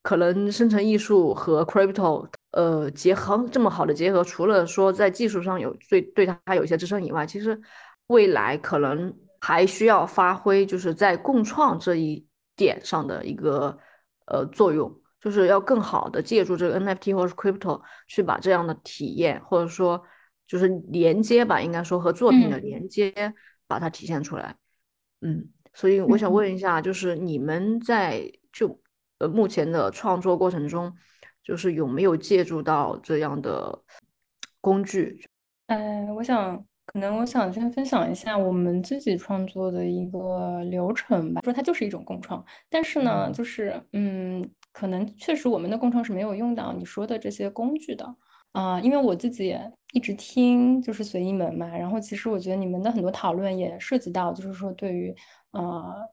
可能生成艺术和 Crypto。呃，结合这么好的结合，除了说在技术上有对对它有一些支撑以外，其实未来可能还需要发挥就是在共创这一点上的一个呃作用，就是要更好的借助这个 NFT 或者是 Crypto 去把这样的体验或者说就是连接吧，应该说和作品的连接把它体现出来。嗯，所以我想问一下，就是你们在就呃目前的创作过程中。就是有没有借助到这样的工具？哎，我想，可能我想先分享一下我们自己创作的一个流程吧。说它就是一种共创，但是呢，就是嗯，可能确实我们的共创是没有用到你说的这些工具的啊。因为我自己也一直听就是随意门嘛，然后其实我觉得你们的很多讨论也涉及到，就是说对于呃。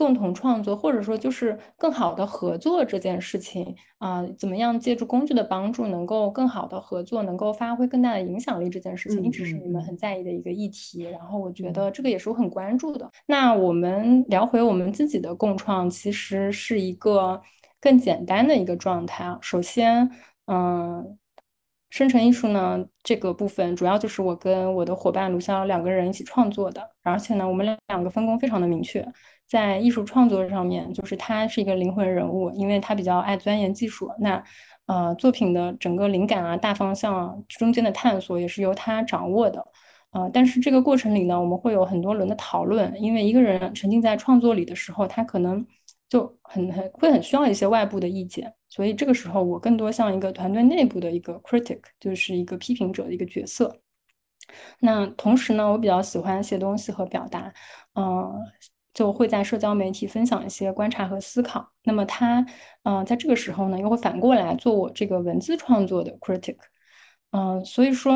共同创作，或者说就是更好的合作这件事情啊，怎么样借助工具的帮助，能够更好的合作，能够发挥更大的影响力这件事情，一直是你们很在意的一个议题。然后我觉得这个也是我很关注的。那我们聊回我们自己的共创，其实是一个更简单的一个状态啊。首先，嗯，生成艺术呢这个部分主要就是我跟我的伙伴卢潇两个人一起创作的，而且呢，我们两个分工非常的明确。在艺术创作上面，就是他是一个灵魂人物，因为他比较爱钻研技术。那，呃，作品的整个灵感啊、大方向啊、中间的探索也是由他掌握的。呃，但是这个过程里呢，我们会有很多轮的讨论，因为一个人沉浸在创作里的时候，他可能就很很会很需要一些外部的意见。所以这个时候，我更多像一个团队内部的一个 critic，就是一个批评者的一个角色。那同时呢，我比较喜欢写东西和表达，嗯。就会在社交媒体分享一些观察和思考。那么他，嗯，在这个时候呢，又会反过来做我这个文字创作的 critic。嗯，所以说，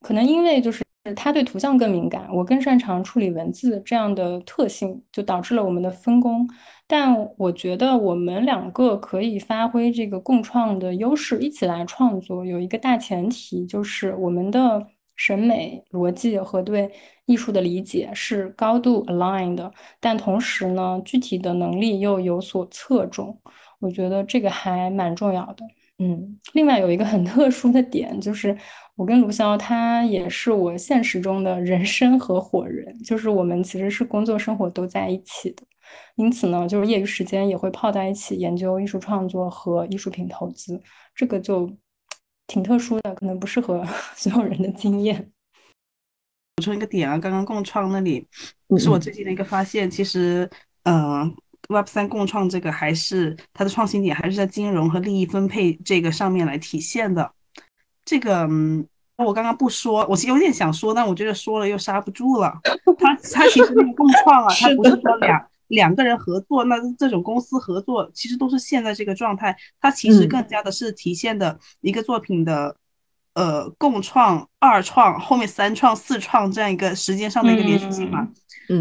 可能因为就是他对图像更敏感，我更擅长处理文字这样的特性，就导致了我们的分工。但我觉得我们两个可以发挥这个共创的优势，一起来创作。有一个大前提，就是我们的。审美逻辑和对艺术的理解是高度 aligned 的，但同时呢，具体的能力又有所侧重。我觉得这个还蛮重要的。嗯，另外有一个很特殊的点，就是我跟卢潇他也是我现实中的人生合伙人，就是我们其实是工作生活都在一起的，因此呢，就是业余时间也会泡在一起研究艺术创作和艺术品投资，这个就。挺特殊的，可能不适合 (laughs) 所有人的经验。补充一个点啊，刚刚共创那里是我最近的一个发现。其实，嗯，Web 三共创这个还是它的创新点，还是在金融和利益分配这个上面来体现的。这个，嗯，我刚刚不说，我有点想说，但我觉得说了又刹不住了。它，它其实那个共创啊，(laughs) 它不是说两。两个人合作，那这种公司合作其实都是现在这个状态。它其实更加的是体现的一个作品的，呃，共创、二创、后面三创、四创这样一个时间上的一个连续性嘛。嗯，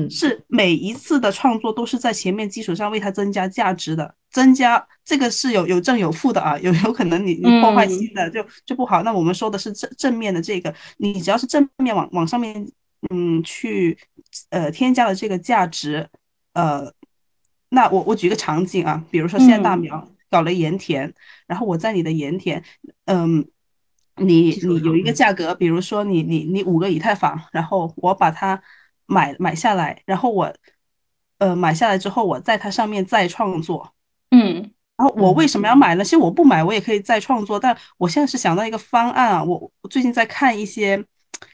是每一次的创作都是在前面基础上为它增加价值的，增加这个是有有正有负的啊，(laughs) 有有可能你你破坏新的就就不好。那我们说的是正正面的这个，你只要是正面往往上面，嗯，去呃添加了这个价值。呃，那我我举个场景啊，比如说现在大苗搞了盐田，然后我在你的盐田，嗯，你你有一个价格，比如说你你你五个以太坊，然后我把它买买下来，然后我呃买下来之后，我在它上面再创作，嗯。然后我为什么要买呢？其实我不买，我也可以再创作。但我现在是想到一个方案啊，我我最近在看一些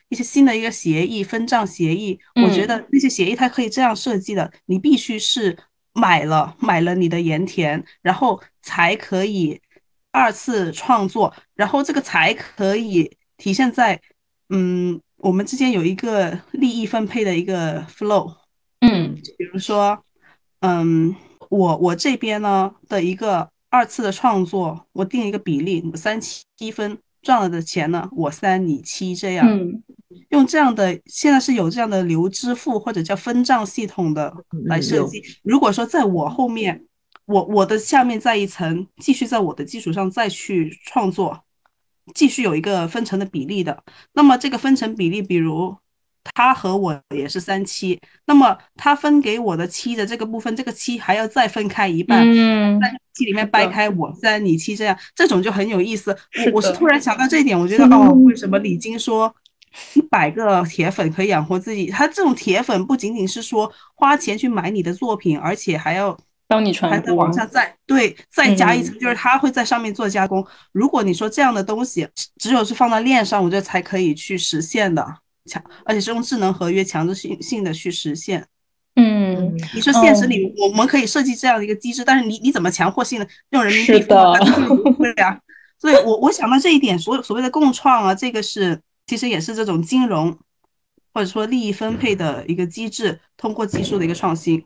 一些新的一个协议，分账协议。我觉得那些协议它可以这样设计的：你必须是买了买了你的盐田，然后才可以二次创作，然后这个才可以体现在嗯我们之间有一个利益分配的一个 flow。嗯，比如说嗯。我我这边呢的一个二次的创作，我定一个比例，三七分赚了的钱呢，我三你七这样，用这样的现在是有这样的流支付或者叫分账系统的来设计。如果说在我后面，我我的下面再一层继续在我的基础上再去创作，继续有一个分成的比例的，那么这个分成比例，比如。他和我也是三七，那么他分给我的七的这个部分，这个七还要再分开一半，嗯在七里面掰开我三你七这样，这种就很有意思。我我是突然想到这一点，我觉得哦，为什么李晶说一百个铁粉可以养活自己？他这种铁粉不仅仅是说花钱去买你的作品，而且还要帮你传播，往下再对再加一层，就是它会在上面做加工。如果你说这样的东西只有是放到链上，我觉得才可以去实现的。强，而且是用智能合约强制性性的去实现。嗯，你说现实里我们可以设计这样的一个机制，但是你你怎么强迫性的用人民币付？对呀，所以我我想到这一点，所所谓的共创啊，这个是其实也是这种金融或者说利益分配的一个机制，通过技术的一个创新。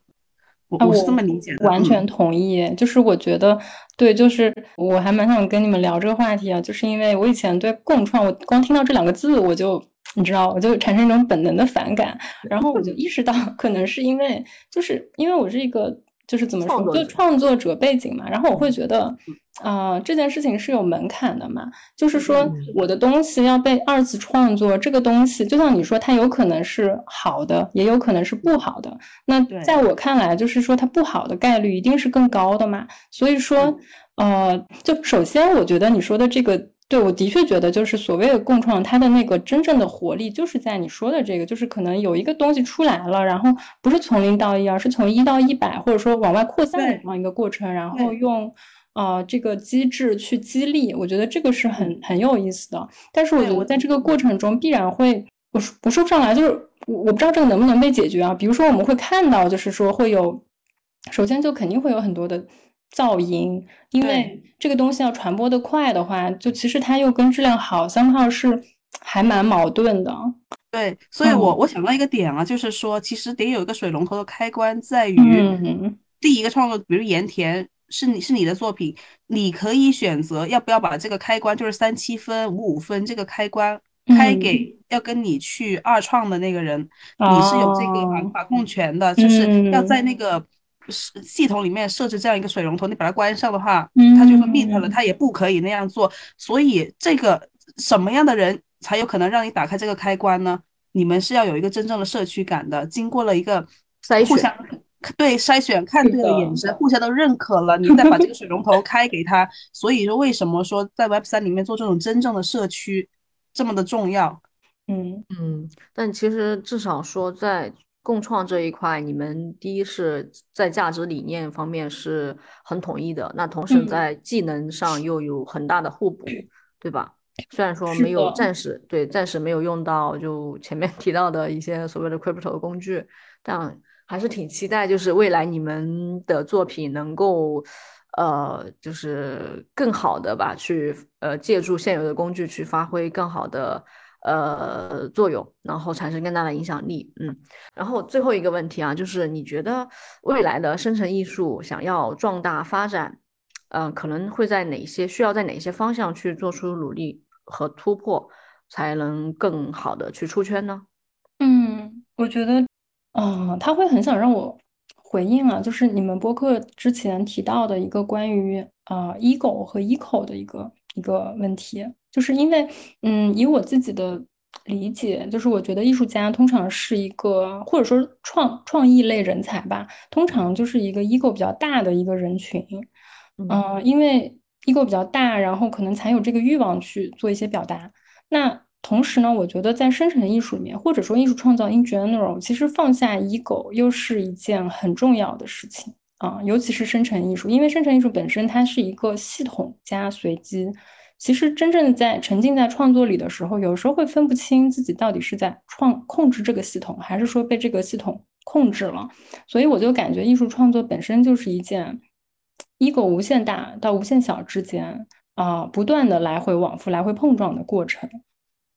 我我是这么理解的，完全同意。就是我觉得对，就是我还蛮想跟你们聊这个话题啊，就是因为我以前对共创，我光听到这两个字我就。你知道，我就产生一种本能的反感，然后我就意识到，可能是因为，就是因为我是一个，就是怎么说，就创作者背景嘛，然后我会觉得，啊，这件事情是有门槛的嘛，就是说，我的东西要被二次创作，这个东西，就像你说，它有可能是好的，也有可能是不好的。那在我看来，就是说，它不好的概率一定是更高的嘛。所以说，呃，就首先，我觉得你说的这个。对，我的确觉得，就是所谓的共创，它的那个真正的活力，就是在你说的这个，就是可能有一个东西出来了，然后不是从零到一，而是从一到一百，或者说往外扩散的这样一个过程，然后用呃这个机制去激励，我觉得这个是很很有意思的。但是我觉得在这个过程中必然会，我说我说不上来，就是我我不知道这个能不能被解决啊。比如说我们会看到，就是说会有，首先就肯定会有很多的。噪音，因为这个东西要传播的快的话，就其实它又跟质量好三号是还蛮矛盾的。对，所以我我想到一个点啊，就是说其实得有一个水龙头的开关，在于第一个创作，比如盐田是你是你的作品，你可以选择要不要把这个开关，就是三七分、五五分这个开关开。给要跟你去二创的那个人，你是有这个把控权的，就是要在那个。是系统里面设置这样一个水龙头，你把它关上的话，它就会 meet 了，它也不可以那样做。所以这个什么样的人才有可能让你打开这个开关呢？你们是要有一个真正的社区感的，经过了一个筛选，对筛选看对了眼神，互相都认可了，你再把这个水龙头开给他。所以说，为什么说在 Web 三里面做这种真正的社区这么的重要？嗯嗯，但其实至少说在。共创这一块，你们第一是在价值理念方面是很统一的，那同时在技能上又有很大的互补，对吧？虽然说没有暂时对暂时没有用到就前面 (laughs) 提到的一些所谓的 crypto 工具，但还是挺期待，就是未来你们的作品能够呃，就是更好的吧，去呃借助现有的工具去发挥更好的。呃，作用，然后产生更大的影响力，嗯，然后最后一个问题啊，就是你觉得未来的生成艺术想要壮大发展，嗯，可能会在哪些需要在哪些方向去做出努力和突破，才能更好的去出圈呢？嗯，我觉得，嗯，他会很想让我回应啊，就是你们播客之前提到的一个关于啊，ego 和 eco 的一个一个问题。就是因为，嗯，以我自己的理解，就是我觉得艺术家通常是一个，或者说创创意类人才吧，通常就是一个 ego 比较大的一个人群。嗯，因为 ego 比较大，然后可能才有这个欲望去做一些表达。那同时呢，我觉得在生成艺术里面，或者说艺术创造 in general，其实放下 ego 又是一件很重要的事情啊，尤其是生成艺术，因为生成艺术本身它是一个系统加随机。其实真正在沉浸在创作里的时候，有时候会分不清自己到底是在创控制这个系统，还是说被这个系统控制了。所以我就感觉艺术创作本身就是一件 ego 无限大到无限小之间啊，不断的来回往复、来回碰撞的过程。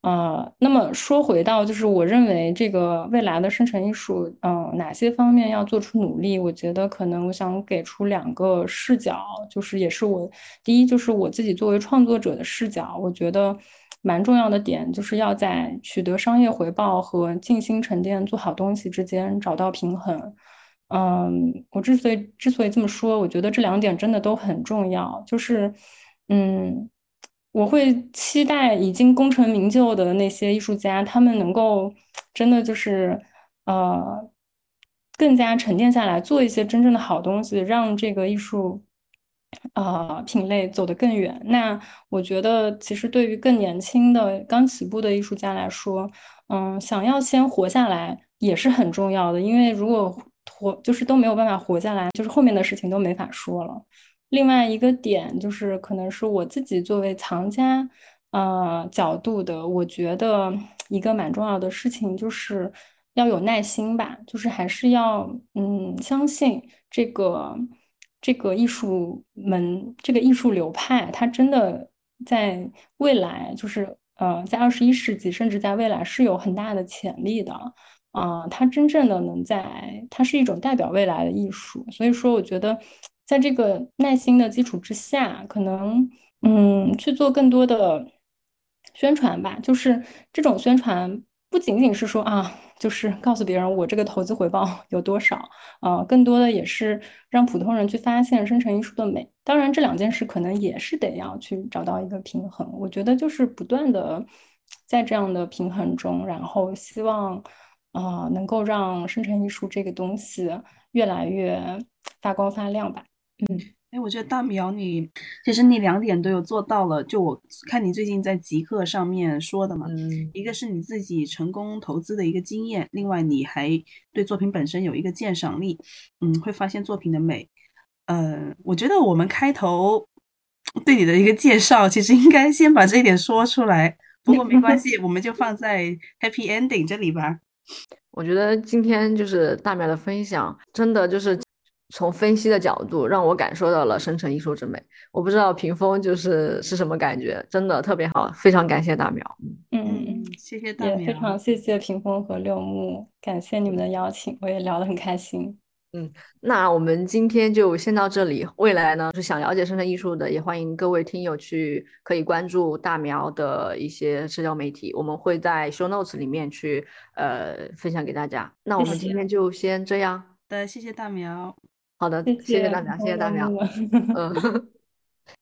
呃，那么说回到，就是我认为这个未来的生成艺术，嗯，哪些方面要做出努力？我觉得可能我想给出两个视角，就是也是我第一，就是我自己作为创作者的视角，我觉得蛮重要的点，就是要在取得商业回报和静心沉淀做好东西之间找到平衡。嗯，我之所以之所以这么说，我觉得这两点真的都很重要，就是嗯。我会期待已经功成名就的那些艺术家，他们能够真的就是呃更加沉淀下来，做一些真正的好东西，让这个艺术啊品类走得更远。那我觉得，其实对于更年轻的刚起步的艺术家来说，嗯，想要先活下来也是很重要的，因为如果活就是都没有办法活下来，就是后面的事情都没法说了。另外一个点就是，可能是我自己作为藏家，呃，角度的，我觉得 (smacks lips) 一个蛮重要的事情就是要有耐心吧，就是还是要嗯，相信这个这个艺术门，这个艺术流派，它真的在未来，就是呃，在二十一世纪，甚至在未来是有很大的潜力的啊，它真正的能在，它是一种代表未来的艺术，所以说，我觉得。在这个耐心的基础之下，可能嗯去做更多的宣传吧。就是这种宣传不仅仅是说啊，就是告诉别人我这个投资回报 (laughs) 有多少啊，更多的也是让普通人去发现生成艺术的美。当然，这两件事可能也是得要去找到一个平衡。我觉得就是不断的在这样的平衡中，然后希望啊能够让生成艺术这个东西越来越发光发亮吧。嗯，哎，我觉得大苗你其实你两点都有做到了。就我看你最近在极客上面说的嘛，嗯，一个是你自己成功投资的一个经验，另外你还对作品本身有一个鉴赏力，嗯，会发现作品的美。呃，我觉得我们开头对你的一个介绍，其实应该先把这一点说出来。不过没关系，我们就放在 (laughs) happy ending 这里吧。我觉得今天就是大苗的分享，真的就是。从分析的角度，让我感受到了生成艺术之美。我不知道屏风就是是什么感觉，真的特别好，非常感谢大苗。嗯嗯嗯，谢谢大苗，也非常谢谢屏风和六木，感谢你们的邀请，我也聊得很开心。嗯，那我们今天就先到这里。未来呢，是想了解生成艺术的，也欢迎各位听友去可以关注大苗的一些社交媒体，我们会在 show notes 里面去呃分享给大家。那我们今天就先这样。的，谢谢大苗。好的，谢谢大苗，谢谢大苗，嗯。